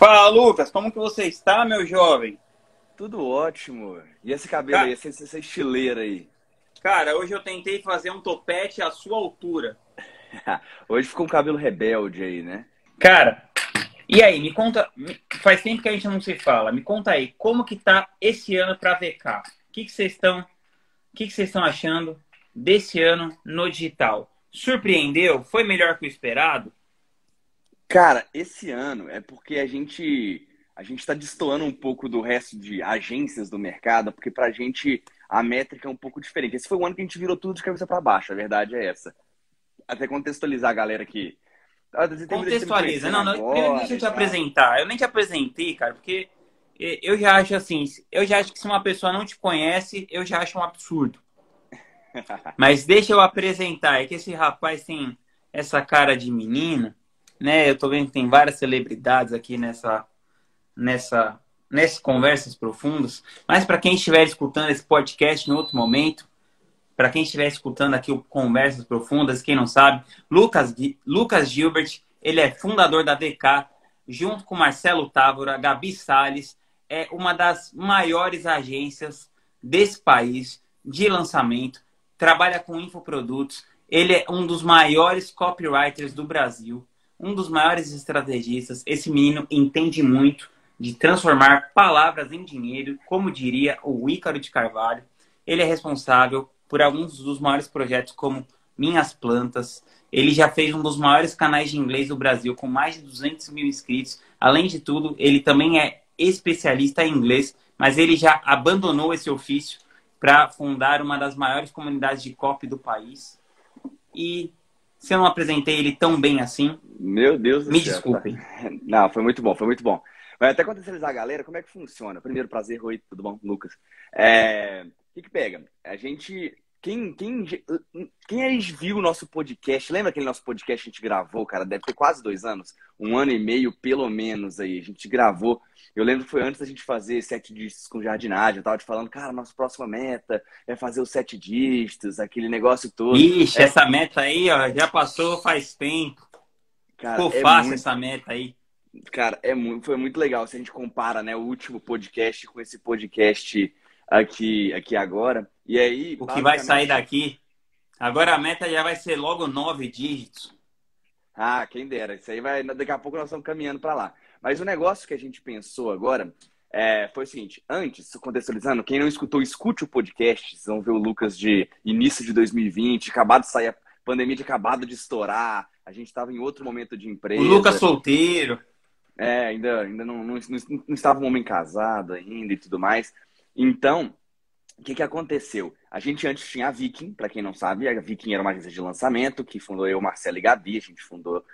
Fala, Lucas, como que você está, meu jovem? Tudo ótimo. E esse cabelo Cara- aí, essa, essa estileira aí? Cara, hoje eu tentei fazer um topete à sua altura. Hoje ficou um cabelo rebelde aí, né? Cara, e aí, me conta, faz tempo que a gente não se fala, me conta aí, como que tá esse ano pra VK? O que vocês estão, o que vocês estão achando desse ano no digital? Surpreendeu? Foi melhor que o esperado? Cara, esse ano é porque a gente a gente está destoando um pouco do resto de agências do mercado, porque pra gente a métrica é um pouco diferente. Esse foi o ano que a gente virou tudo de cabeça para baixo, a verdade é essa. Até contextualizar a galera aqui. Tá Contextualiza. Não, não, agora deixa eu te tal. apresentar. Eu nem te apresentei, cara, porque eu já acho assim, eu já acho que se uma pessoa não te conhece, eu já acho um absurdo. Mas deixa eu apresentar, é que esse rapaz tem essa cara de menino, né? Eu tô vendo que tem várias celebridades aqui nessa nessa nessas conversas profundas, mas para quem estiver escutando esse podcast em outro momento, para quem estiver escutando aqui o Conversas Profundas, quem não sabe, Lucas, Lucas Gilbert, ele é fundador da VK, junto com Marcelo Távora, Gabi Salles, é uma das maiores agências desse país de lançamento, trabalha com infoprodutos, ele é um dos maiores copywriters do Brasil, um dos maiores estrategistas. Esse menino entende muito de transformar palavras em dinheiro, como diria o Ícaro de Carvalho. Ele é responsável por alguns dos maiores projetos, como Minhas Plantas. Ele já fez um dos maiores canais de inglês do Brasil, com mais de 200 mil inscritos. Além de tudo, ele também é especialista em inglês, mas ele já abandonou esse ofício para fundar uma das maiores comunidades de copy do país. E se eu não apresentei ele tão bem assim, Meu Deus do me céu. desculpem. Não, foi muito bom, foi muito bom. Vai até contextualizar a galera, como é que funciona? Primeiro, prazer, oi, tudo bom, Lucas? É, O que que pega? A gente, quem, quem, quem aí viu o nosso podcast, lembra aquele nosso podcast que a gente gravou, cara? Deve ter quase dois anos, um ano e meio, pelo menos, aí. A gente gravou, eu lembro que foi antes da gente fazer sete dígitos com jardinagem, eu tava te falando, cara, nossa próxima meta é fazer os sete dígitos, aquele negócio todo. Ixi, É. essa meta aí, ó, já passou faz tempo. Cara, Ficou é fácil muito- essa meta aí. Cara, é muito, foi muito legal se a gente compara, né, o último podcast com esse podcast aqui, aqui agora. E aí, O que vai sair daqui. Agora a meta já vai ser logo nove dígitos. Ah, quem dera. Isso aí vai. Daqui a pouco nós estamos caminhando para lá. Mas o negócio que a gente pensou agora é, foi o seguinte: antes, contextualizando, quem não escutou, escute o podcast. Vocês vão ver o Lucas de início de 2020, acabado de sair, a pandemia tinha acabado de estourar, a gente estava em outro momento de empresa. O Lucas solteiro. É, ainda, ainda não, não, não, não estava um homem casado ainda e tudo mais. Então, o que, que aconteceu? A gente antes tinha a Viking, para quem não sabe, a Viking era uma agência de lançamento que fundou eu, Marcelo e Gabi, a gente fundou.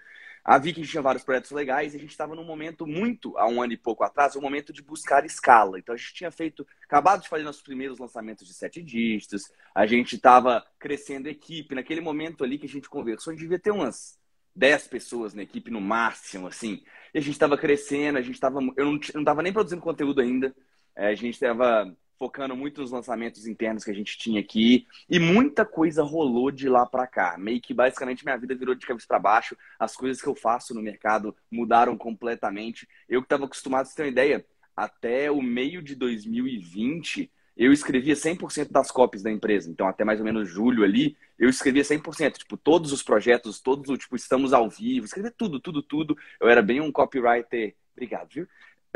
A Viking tinha vários projetos legais e a gente estava num momento muito, há um ano e pouco atrás, um momento de buscar escala. Então a gente tinha feito, acabado de fazer nossos primeiros lançamentos de sete dígitos, a gente estava crescendo a equipe. Naquele momento ali que a gente conversou, a gente devia ter umas 10 pessoas na equipe no máximo, assim. E a gente estava crescendo, a gente estava. Eu não estava nem produzindo conteúdo ainda. É, a gente estava focando muito nos lançamentos internos que a gente tinha aqui. E muita coisa rolou de lá para cá. Meio que basicamente minha vida virou de cabeça para baixo. As coisas que eu faço no mercado mudaram completamente. Eu que estava acostumado, você ter uma ideia, até o meio de 2020, eu escrevia 100% das copies da empresa. Então, até mais ou menos julho ali, eu escrevia 100%. Tipo, todos os projetos, todos tipo, estamos ao vivo, escrevia tudo, tudo, tudo. Eu era bem um copywriter. Obrigado, viu?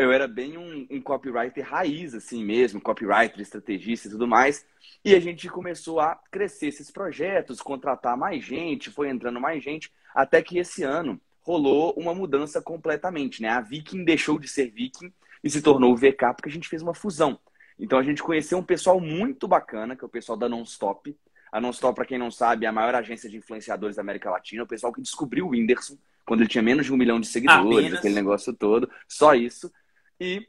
Eu era bem um, um copywriter raiz, assim mesmo, copywriter, estrategista e tudo mais. E a gente começou a crescer esses projetos, contratar mais gente, foi entrando mais gente, até que esse ano rolou uma mudança completamente, né? A Viking deixou de ser Viking e se tornou o VK porque a gente fez uma fusão. Então a gente conheceu um pessoal muito bacana, que é o pessoal da Nonstop. A Nonstop, para quem não sabe, é a maior agência de influenciadores da América Latina. O pessoal que descobriu o Whindersson quando ele tinha menos de um milhão de seguidores, Apenas. aquele negócio todo. Só isso. E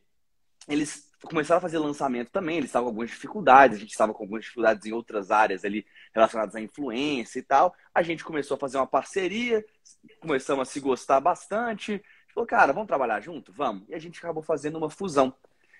eles começaram a fazer lançamento também. Eles estavam com algumas dificuldades. A gente estava com algumas dificuldades em outras áreas ali relacionadas à influência e tal. A gente começou a fazer uma parceria, começamos a se gostar bastante. Falou, cara, vamos trabalhar junto? Vamos. E a gente acabou fazendo uma fusão.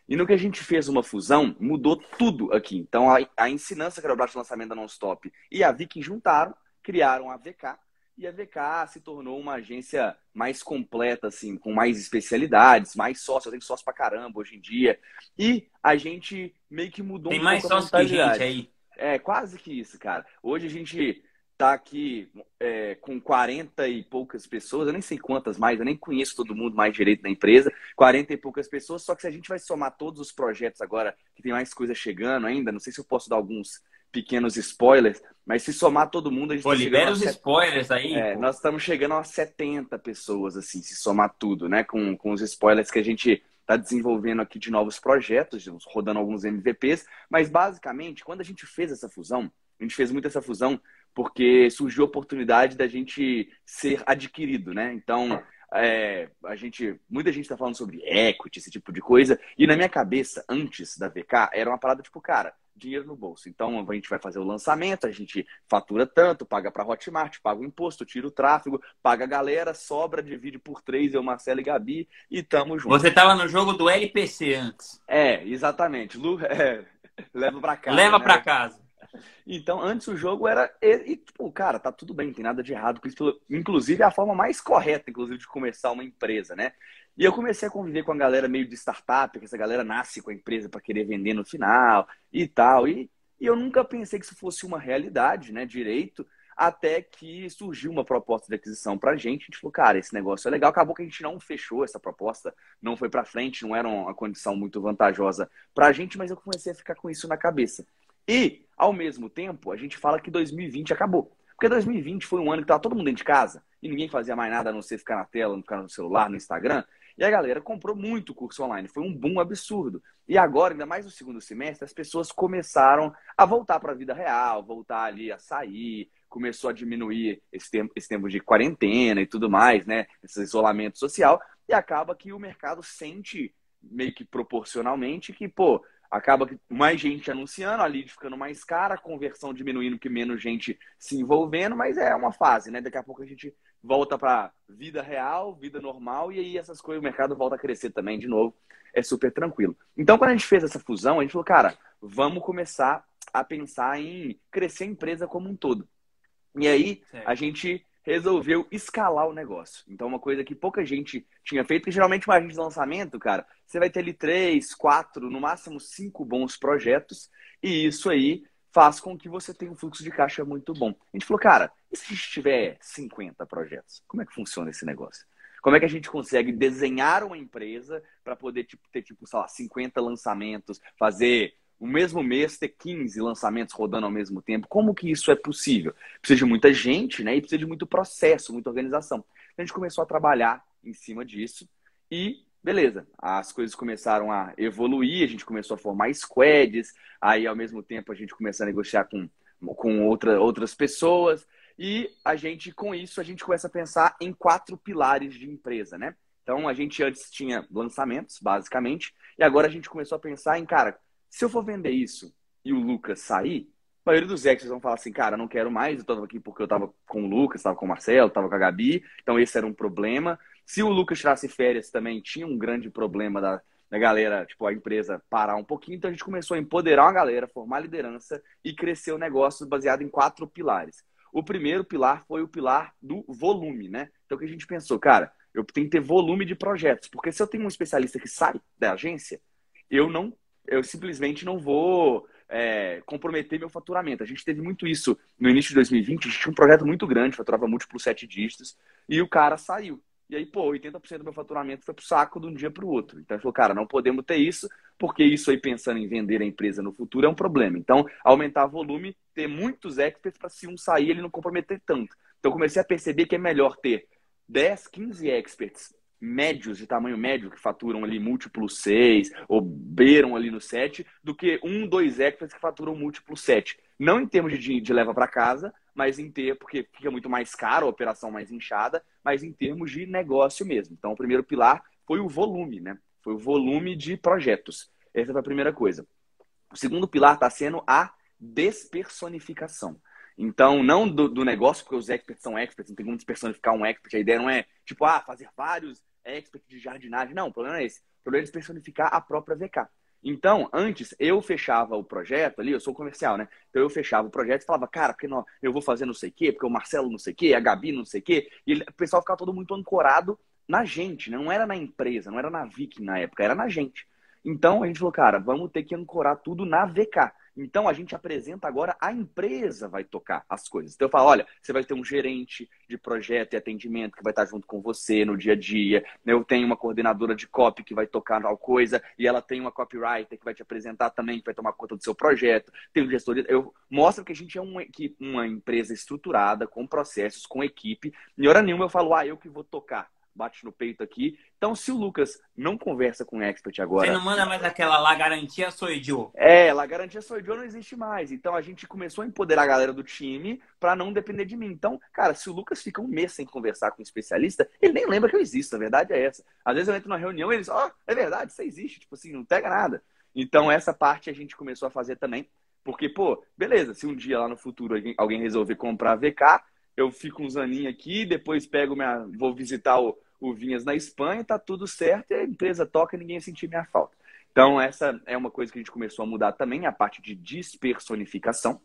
E no que a gente fez uma fusão, mudou tudo aqui. Então, a, a Ensinança, que era o braço de lançamento da Nonstop, e a Viking juntaram, criaram a VK. E a VK se tornou uma agência mais completa, assim, com mais especialidades, mais sócios, tem sócio pra caramba hoje em dia. E a gente meio que mudou tem um mais sócio que gente aí. É, quase que isso, cara. Hoje a gente tá aqui é, com 40 e poucas pessoas, eu nem sei quantas mais, eu nem conheço todo mundo mais direito na empresa, 40 e poucas pessoas, só que se a gente vai somar todos os projetos agora, que tem mais coisa chegando ainda, não sei se eu posso dar alguns pequenos spoilers, mas se somar todo mundo, a gente Pô, tá libera os set... spoilers aí. É, nós estamos chegando a 70 pessoas, assim, se somar tudo, né? Com, com os spoilers que a gente está desenvolvendo aqui de novos projetos, rodando alguns MVPs. Mas basicamente, quando a gente fez essa fusão, a gente fez muito essa fusão porque surgiu a oportunidade da gente ser adquirido, né? Então, é, a gente, muita gente está falando sobre equity, esse tipo de coisa, e na minha cabeça, antes da VK, era uma parada tipo, cara, dinheiro no bolso. Então a gente vai fazer o lançamento, a gente fatura tanto, paga para Hotmart, paga o imposto, tira o tráfego, paga a galera, sobra, divide por três, eu, Marcelo e Gabi, e tamo junto. Você tava no jogo do LPC antes. É, exatamente. Lu, é, leva para casa. Leva né? para casa. Então, antes o jogo era. E, tipo, cara, tá tudo bem, não tem nada de errado com isso. Inclusive, é a forma mais correta, inclusive, de começar uma empresa, né? E eu comecei a conviver com a galera meio de startup, que essa galera nasce com a empresa para querer vender no final e tal. E, e eu nunca pensei que isso fosse uma realidade, né? Direito, até que surgiu uma proposta de aquisição para a gente. A gente falou, cara, esse negócio é legal. Acabou que a gente não fechou essa proposta, não foi para frente, não era uma condição muito vantajosa para a gente, mas eu comecei a ficar com isso na cabeça. E, ao mesmo tempo, a gente fala que 2020 acabou. Porque 2020 foi um ano que estava todo mundo dentro de casa e ninguém fazia mais nada a não ser ficar na tela, ficar no celular, no Instagram. E a galera comprou muito curso online. Foi um boom absurdo. E agora, ainda mais no segundo semestre, as pessoas começaram a voltar para a vida real, voltar ali a sair, começou a diminuir esse tempo, esse tempo de quarentena e tudo mais, né? Esse isolamento social. E acaba que o mercado sente, meio que proporcionalmente, que, pô, acaba mais gente anunciando, a lead ficando mais cara, a conversão diminuindo, que menos gente se envolvendo, mas é uma fase, né? Daqui a pouco a gente volta para vida real, vida normal, e aí essas coisas, o mercado volta a crescer também de novo. É super tranquilo. Então, quando a gente fez essa fusão, a gente falou, cara, vamos começar a pensar em crescer a empresa como um todo. E aí, certo. a gente resolveu escalar o negócio. Então, uma coisa que pouca gente tinha feito, que geralmente uma agente de lançamento, cara, você vai ter ali três, quatro, no máximo cinco bons projetos, e isso aí faz com que você tenha um fluxo de caixa muito bom. A gente falou, cara, e se a gente tiver 50 projetos? Como é que funciona esse negócio? Como é que a gente consegue desenhar uma empresa para poder tipo, ter, tipo, sei lá, 50 lançamentos, fazer o mesmo mês ter 15 lançamentos rodando ao mesmo tempo. Como que isso é possível? Precisa de muita gente, né? E precisa de muito processo, muita organização. A gente começou a trabalhar em cima disso e beleza, as coisas começaram a evoluir, a gente começou a formar squads, aí ao mesmo tempo a gente começou a negociar com, com outra, outras pessoas e a gente, com isso, a gente começa a pensar em quatro pilares de empresa, né? Então a gente antes tinha lançamentos, basicamente, e agora a gente começou a pensar em, cara, se eu for vender isso e o Lucas sair, a maioria dos extras vão falar assim, cara, não quero mais, eu estava aqui porque eu estava com o Lucas, estava com o Marcelo, estava com a Gabi, então esse era um problema. Se o Lucas tirasse férias também, tinha um grande problema da, da galera, tipo, a empresa parar um pouquinho, então a gente começou a empoderar uma galera, formar liderança e crescer o negócio baseado em quatro pilares. O primeiro pilar foi o pilar do volume, né? Então o que a gente pensou, cara, eu tenho que ter volume de projetos, porque se eu tenho um especialista que sai da agência, eu não eu simplesmente não vou é, comprometer meu faturamento. A gente teve muito isso no início de 2020, a gente tinha um projeto muito grande, faturava múltiplos sete dígitos, e o cara saiu. E aí, pô, 80% do meu faturamento foi pro saco de um dia para o outro. Então, ele falou, cara, não podemos ter isso, porque isso aí, pensando em vender a empresa no futuro, é um problema. Então, aumentar volume, ter muitos experts para se um sair, ele não comprometer tanto. Então, comecei a perceber que é melhor ter 10, 15 experts médios de tamanho médio que faturam ali múltiplo 6 ou beiram ali no 7 do que um, dois experts que faturam múltiplo 7. Não em termos de, de leva para casa, mas em ter, porque fica muito mais caro a operação mais inchada, mas em termos de negócio mesmo. Então, o primeiro pilar foi o volume, né? Foi o volume de projetos. Essa foi a primeira coisa. O segundo pilar está sendo a despersonificação. Então, não do, do, negócio, porque os experts são experts, não tem como despersonificar um expert. A ideia não é, tipo, ah, fazer vários expert de jardinagem. Não, o problema é esse. O problema é personificar a própria VK. Então, antes, eu fechava o projeto ali, eu sou comercial, né? Então eu fechava o projeto e falava, cara, porque não, eu vou fazer não sei o quê, porque o Marcelo não sei o quê, a Gabi não sei o quê. E o pessoal ficava todo muito ancorado na gente, né? não era na empresa, não era na Vic na época, era na gente. Então a gente falou, cara, vamos ter que ancorar tudo na VK. Então a gente apresenta agora a empresa vai tocar as coisas. Então eu falo, olha, você vai ter um gerente de projeto e atendimento que vai estar junto com você no dia a dia. Eu tenho uma coordenadora de copy que vai tocar tal coisa e ela tem uma copywriter que vai te apresentar também, que vai tomar conta do seu projeto. Tem um gestor, eu mostro que a gente é uma, uma empresa estruturada com processos, com equipe. Em hora nenhuma eu falo, ah, eu que vou tocar bate no peito aqui. Então, se o Lucas não conversa com o expert agora. Você não manda mais aquela lá garantia sou eu. É, lá garantia sou eu não existe mais. Então a gente começou a empoderar a galera do time para não depender de mim. Então, cara, se o Lucas fica um mês sem conversar com um especialista, ele nem lembra que eu existo. A verdade é essa. Às vezes eu entro numa reunião e eles, ó, oh, é verdade, você existe. Tipo assim, não pega nada. Então, essa parte a gente começou a fazer também. Porque, pô, beleza, se um dia lá no futuro alguém resolver comprar a VK, eu fico uns aninhos aqui, depois pego minha. vou visitar o, o Vinhas na Espanha, tá tudo certo, e a empresa toca ninguém sentir minha falta. Então, essa é uma coisa que a gente começou a mudar também, a parte de despersonificação.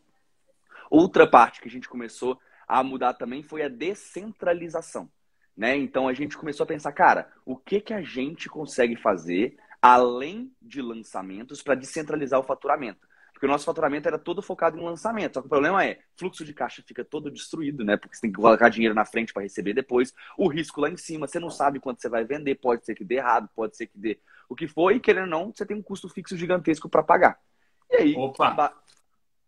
Outra parte que a gente começou a mudar também foi a descentralização. Né? Então a gente começou a pensar, cara, o que, que a gente consegue fazer além de lançamentos para descentralizar o faturamento? Porque o nosso faturamento era todo focado em lançamento. Só que o problema é, fluxo de caixa fica todo destruído, né? Porque você tem que colocar dinheiro na frente para receber depois. O risco lá em cima, você não sabe quanto você vai vender, pode ser que dê errado, pode ser que dê o que for, e querendo ou não, você tem um custo fixo gigantesco para pagar. E aí. Opa!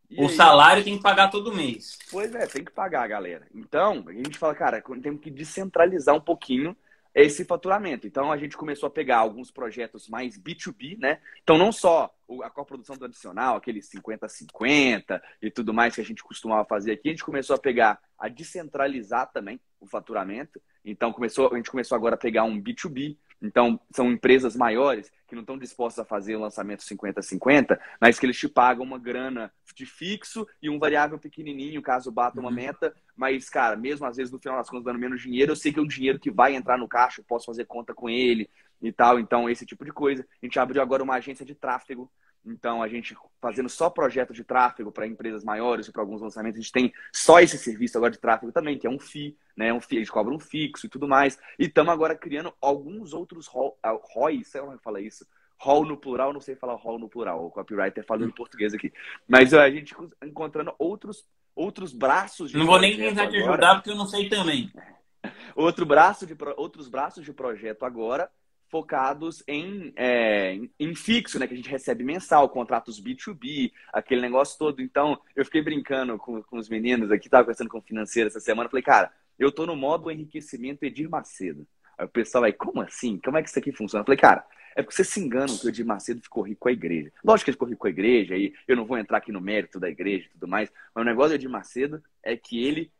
E o aí... salário tem que pagar todo mês. Pois é, tem que pagar, galera. Então, a gente fala, cara, temos que descentralizar um pouquinho esse faturamento. Então a gente começou a pegar alguns projetos mais B2B, né? Então não só a coprodução tradicional, aqueles 50-50 e tudo mais que a gente costumava fazer aqui, a gente começou a pegar, a descentralizar também o faturamento. Então começou, a gente começou agora a pegar um B2B, então, são empresas maiores que não estão dispostas a fazer o lançamento 50-50, mas que eles te pagam uma grana de fixo e um variável pequenininho, caso bata uma uhum. meta. Mas, cara, mesmo às vezes no final das contas dando menos dinheiro, eu sei que é um dinheiro que vai entrar no caixa, eu posso fazer conta com ele e tal. Então, esse tipo de coisa. A gente abriu agora uma agência de tráfego então, a gente fazendo só projetos de tráfego para empresas maiores e para alguns lançamentos, a gente tem só esse serviço agora de tráfego também, que é um FII, né? Um FII, a gente cobra um fixo e tudo mais. E estamos agora criando alguns outros ROIs, sei lá como é fala isso, hall no plural, não sei falar hall no plural, o copywriter falando em português aqui. Mas a gente encontrando outros, outros braços de Não vou nem tentar te ajudar porque eu não sei também. Outro braço de, outros braços de projeto agora focados em, é, em fixo, né? Que a gente recebe mensal, contratos B2B, aquele negócio todo. Então, eu fiquei brincando com, com os meninos aqui, tava conversando com o financeiro essa semana. Falei, cara, eu tô no modo enriquecimento Edir Macedo. Aí o pessoal vai, como assim? Como é que isso aqui funciona? Eu falei, cara, é porque vocês se enganam que o Edir Macedo ficou rico com a igreja. Lógico que ele ficou rico com a igreja, e eu não vou entrar aqui no mérito da igreja e tudo mais, mas o negócio do Edir Macedo é que ele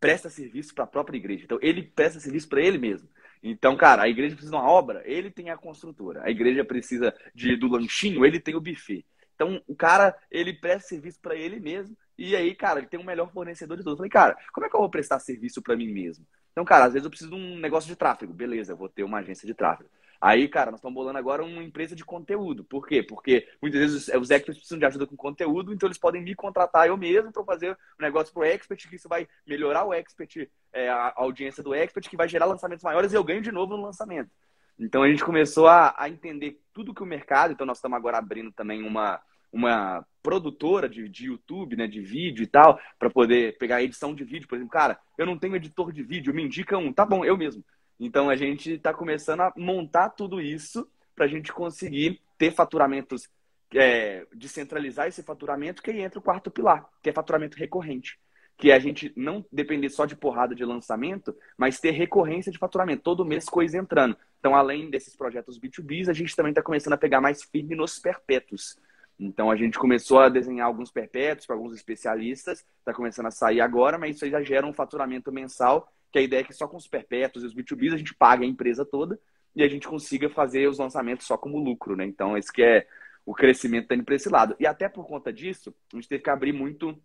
presta serviço para a própria igreja. Então, ele presta serviço para ele mesmo. Então, cara, a igreja precisa de uma obra, ele tem a construtora. A igreja precisa de, do lanchinho, ele tem o buffet. Então, o cara, ele presta serviço para ele mesmo. E aí, cara, ele tem o melhor fornecedor de todos. Eu falei, cara, como é que eu vou prestar serviço para mim mesmo? Então, cara, às vezes eu preciso de um negócio de tráfego. Beleza, eu vou ter uma agência de tráfego. Aí, cara, nós estamos bolando agora uma empresa de conteúdo. Por quê? Porque muitas vezes os experts precisam de ajuda com conteúdo, então eles podem me contratar eu mesmo para fazer um negócio para o expert, que isso vai melhorar o expert, é, a audiência do expert, que vai gerar lançamentos maiores e eu ganho de novo no lançamento. Então a gente começou a, a entender tudo que o mercado, então nós estamos agora abrindo também uma, uma produtora de, de YouTube, né, de vídeo e tal, para poder pegar edição de vídeo, por exemplo, cara, eu não tenho editor de vídeo, me indica um, tá bom, eu mesmo. Então a gente está começando a montar tudo isso para a gente conseguir ter faturamentos, é, descentralizar esse faturamento, que aí entra o quarto pilar, que é faturamento recorrente. Que é a gente não depender só de porrada de lançamento, mas ter recorrência de faturamento, todo mês coisa entrando. Então, além desses projetos B2Bs, a gente também está começando a pegar mais firme nos perpétuos. Então a gente começou a desenhar alguns perpétuos para alguns especialistas, está começando a sair agora, mas isso aí já gera um faturamento mensal que a ideia é que só com os perpétuos e os B2Bs a gente paga a empresa toda e a gente consiga fazer os lançamentos só como lucro, né? Então, esse que é o crescimento tá indo para esse lado. E até por conta disso, a gente teve que abrir muito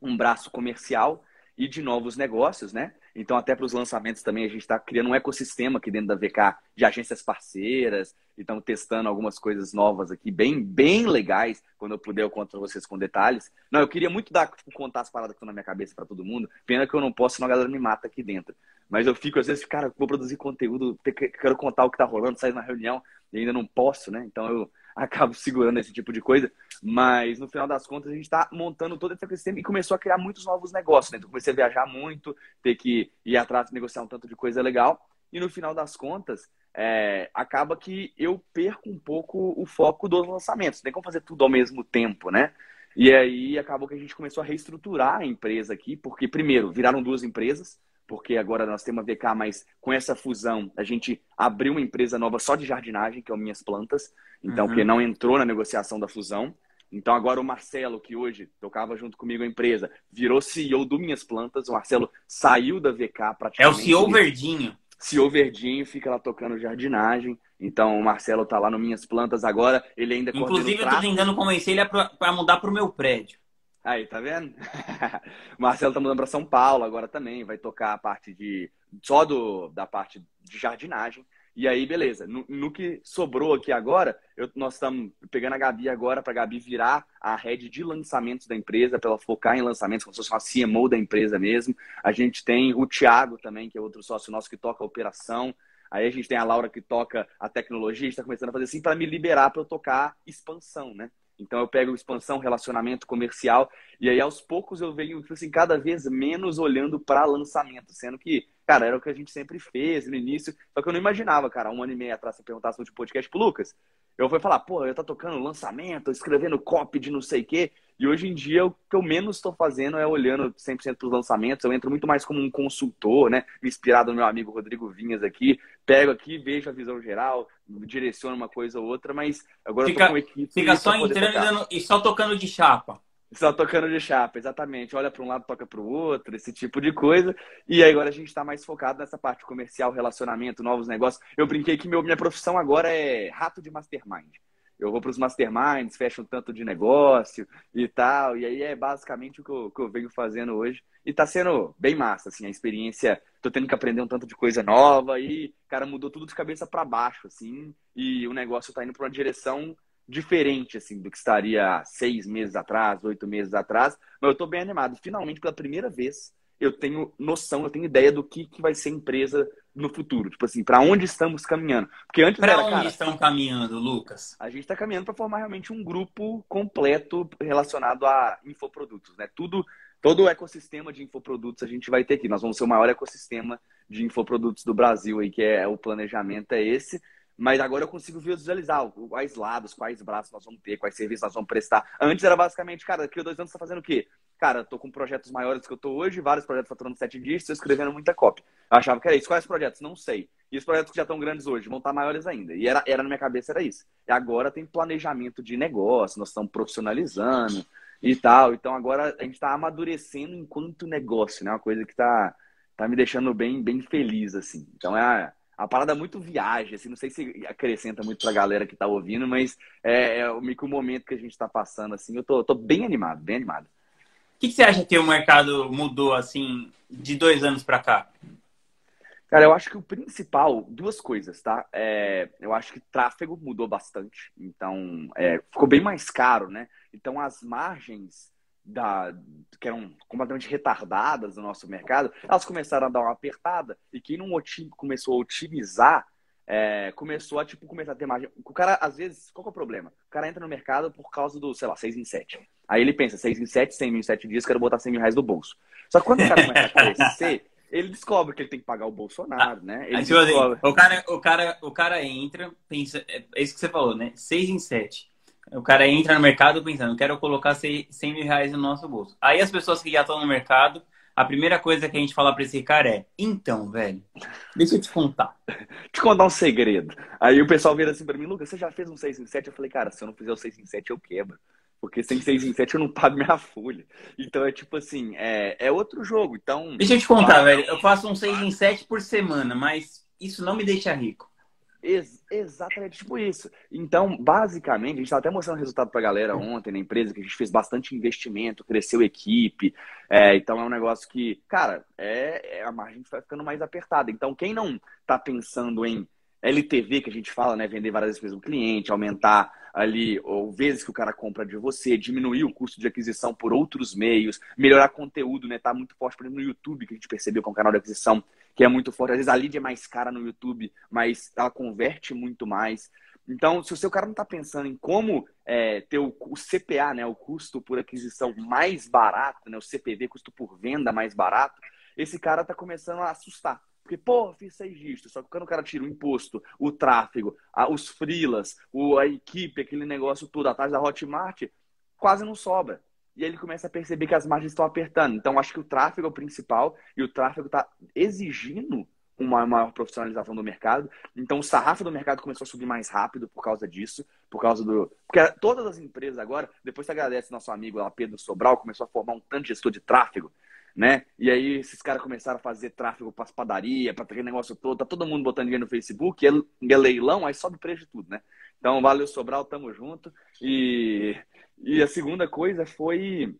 um braço comercial e de novos negócios, né? Então, até para os lançamentos também, a gente está criando um ecossistema aqui dentro da VK de agências parceiras, estamos testando algumas coisas novas aqui, bem, bem legais. Quando eu puder, eu conto para vocês com detalhes. Não, eu queria muito dar, tipo, contar as paradas que estão na minha cabeça para todo mundo. Pena que eu não posso, senão a galera me mata aqui dentro. Mas eu fico, às vezes, cara, vou produzir conteúdo, quero contar o que está rolando, sair na reunião, e ainda não posso, né? Então, eu acabo segurando esse tipo de coisa. Mas no final das contas, a gente está montando todo esse ecossistema e começou a criar muitos novos negócios. Né? Então, comecei a viajar muito, ter que ir atrás negociar um tanto de coisa legal. E no final das contas, é, acaba que eu perco um pouco o foco dos lançamentos. Tem como fazer tudo ao mesmo tempo, né? E aí acabou que a gente começou a reestruturar a empresa aqui, porque primeiro viraram duas empresas, porque agora nós temos a VK, mas com essa fusão a gente abriu uma empresa nova só de jardinagem, que é o Minhas Plantas, então, uhum. que não entrou na negociação da fusão. Então, agora o Marcelo, que hoje tocava junto comigo a empresa, virou CEO do Minhas Plantas. O Marcelo saiu da VK praticamente. É o CEO Verdinho. CEO Verdinho, fica lá tocando jardinagem. Então, o Marcelo tá lá no Minhas Plantas agora. Ele ainda Inclusive, eu tô tentando convencer ele para mudar para o meu prédio. Aí, tá vendo? o Marcelo tá mudando para São Paulo agora também, vai tocar a parte de só do da parte de jardinagem. E aí, beleza. No, no que sobrou aqui agora, eu, nós estamos pegando a Gabi agora para a Gabi virar a rede de lançamentos da empresa, para ela focar em lançamentos, como se fosse uma CMO da empresa mesmo. A gente tem o Thiago também, que é outro sócio nosso que toca a operação. Aí a gente tem a Laura que toca a tecnologia, está começando a fazer assim para me liberar para eu tocar expansão, né? Então eu pego expansão, relacionamento comercial, e aí aos poucos eu venho tipo assim, cada vez menos olhando para lançamento, sendo que, cara, era o que a gente sempre fez no início, só que eu não imaginava, cara, um ano e meio atrás, você perguntasse no podcast pro Lucas, eu fui falar, pô, eu tô tocando lançamento, escrevendo copy de não sei o quê, e hoje em dia o que eu menos estou fazendo é olhando 100% para os lançamentos. Eu entro muito mais como um consultor, né? Inspirado no meu amigo Rodrigo Vinhas aqui. Pego aqui, vejo a visão geral, direciono uma coisa ou outra, mas agora fica, eu tô com equipe. Fica só entrando e só tocando de chapa. Só tocando de chapa, exatamente. Olha para um lado, toca para o outro, esse tipo de coisa. E aí agora a gente está mais focado nessa parte comercial, relacionamento, novos negócios. Eu brinquei que meu, minha profissão agora é rato de mastermind eu vou para os masterminds, fecho um tanto de negócio e tal. E aí é basicamente o que eu, que eu venho fazendo hoje. E está sendo bem massa, assim, a experiência. Tô tendo que aprender um tanto de coisa nova e, cara, mudou tudo de cabeça para baixo, assim. E o negócio está indo para uma direção diferente, assim, do que estaria seis meses atrás, oito meses atrás. Mas eu estou bem animado. Finalmente, pela primeira vez, eu tenho noção, eu tenho ideia do que, que vai ser empresa no futuro. Tipo assim, para onde estamos caminhando? Porque antes Para onde cara, estão caminhando, Lucas? A gente está caminhando para formar realmente um grupo completo relacionado a infoprodutos, né? Tudo, todo o ecossistema de infoprodutos a gente vai ter aqui. Nós vamos ser o maior ecossistema de infoprodutos do Brasil aí, que é o planejamento é esse. Mas agora eu consigo visualizar quais lados, quais braços nós vamos ter, quais serviços nós vamos prestar. Antes era basicamente, cara, daqui a dois anos você tá fazendo o quê? Cara, tô com projetos maiores que eu tô hoje, vários projetos faturando sete dígitos, escrevendo muita cópia. Eu achava que era isso. Quais projetos? Não sei. E os projetos que já estão grandes hoje vão estar maiores ainda. E era, era na minha cabeça, era isso. E agora tem planejamento de negócio, nós estamos profissionalizando e tal. Então agora a gente está amadurecendo enquanto negócio, né? Uma coisa que está tá me deixando bem, bem feliz, assim. Então é a a parada é muito viagem, assim, não sei se acrescenta muito pra galera que tá ouvindo, mas é, é o momento que a gente tá passando, assim, eu tô, tô bem animado, bem animado. O que, que, você acha que o mercado mudou, assim, de dois anos para cá? Cara, eu acho que o principal, duas coisas, tá? É, eu acho que tráfego mudou bastante, então é, ficou bem mais caro, né? Então as margens da, que eram completamente retardadas no nosso mercado, elas começaram a dar uma apertada e quem não começou a otimizar é, começou a tipo começar a ter margem. O cara, às vezes, qual é o problema? O cara entra no mercado por causa do, sei lá, 6 em 7. Aí ele pensa, 6 em 7, 100 mil em 7 dias, quero botar 100 mil reais no bolso. Só que quando o cara começa a crescer, ele descobre que ele tem que pagar o Bolsonaro, né? Ele tipo assim, descobre... o, cara, o, cara, o cara entra, pensa, é, é isso que você falou, né? 6 em 7. O cara entra no mercado pensando, quero colocar 100 mil reais no nosso bolso. Aí as pessoas que já estão no mercado, a primeira coisa que a gente fala para esse cara é: então, velho, deixa eu te contar. te contar um segredo. Aí o pessoal vira assim para mim: Lucas, você já fez um 6 em 7? Eu falei: cara, se eu não fizer o 6 em 7, eu quebro. Porque sem 6 em 7 eu não pago minha folha. Então é tipo assim: é, é outro jogo. Então. Deixa eu te contar, velho. Eu faço um 6 em 7 por semana, mas isso não me deixa rico. Ex exatamente, tipo isso. Então, basicamente, a gente está até mostrando resultado para a galera ontem na empresa, que a gente fez bastante investimento, cresceu equipe. É, então, é um negócio que, cara, é, é a margem vai ficando mais apertada. Então, quem não está pensando em LTV, que a gente fala, né? Vender várias vezes o cliente, aumentar ali, ou vezes que o cara compra de você, diminuir o custo de aquisição por outros meios, melhorar conteúdo, né? Tá muito forte, por exemplo, no YouTube, que a gente percebeu que é um canal de aquisição que é muito forte. Às vezes a lead é mais cara no YouTube, mas ela converte muito mais. Então, se o seu cara não está pensando em como é, ter o, o, CPA, né, o custo por aquisição mais barato, né, o CPV, custo por venda mais barato, esse cara está começando a assustar. Porque, pô, fiz seis dígitos. Só que quando o cara tira o imposto, o tráfego, a, os freelas, o, a equipe, aquele negócio todo, a taxa da Hotmart, quase não sobra. E aí ele começa a perceber que as margens estão apertando. Então, acho que o tráfego é o principal e o tráfego está exigindo uma maior profissionalização do mercado. Então, o sarrafo do mercado começou a subir mais rápido por causa disso, por causa do. Porque todas as empresas agora, depois você agradece nosso amigo lá, Pedro Sobral, começou a formar um tanto de gestor de tráfego né? E aí esses caras começaram a fazer tráfego para as padarias, para aquele negócio todo, tá todo mundo botando dinheiro no Facebook, é, é leilão, aí sobe preço de tudo, né? Então, valeu Sobral, tamo junto. E, e a segunda coisa foi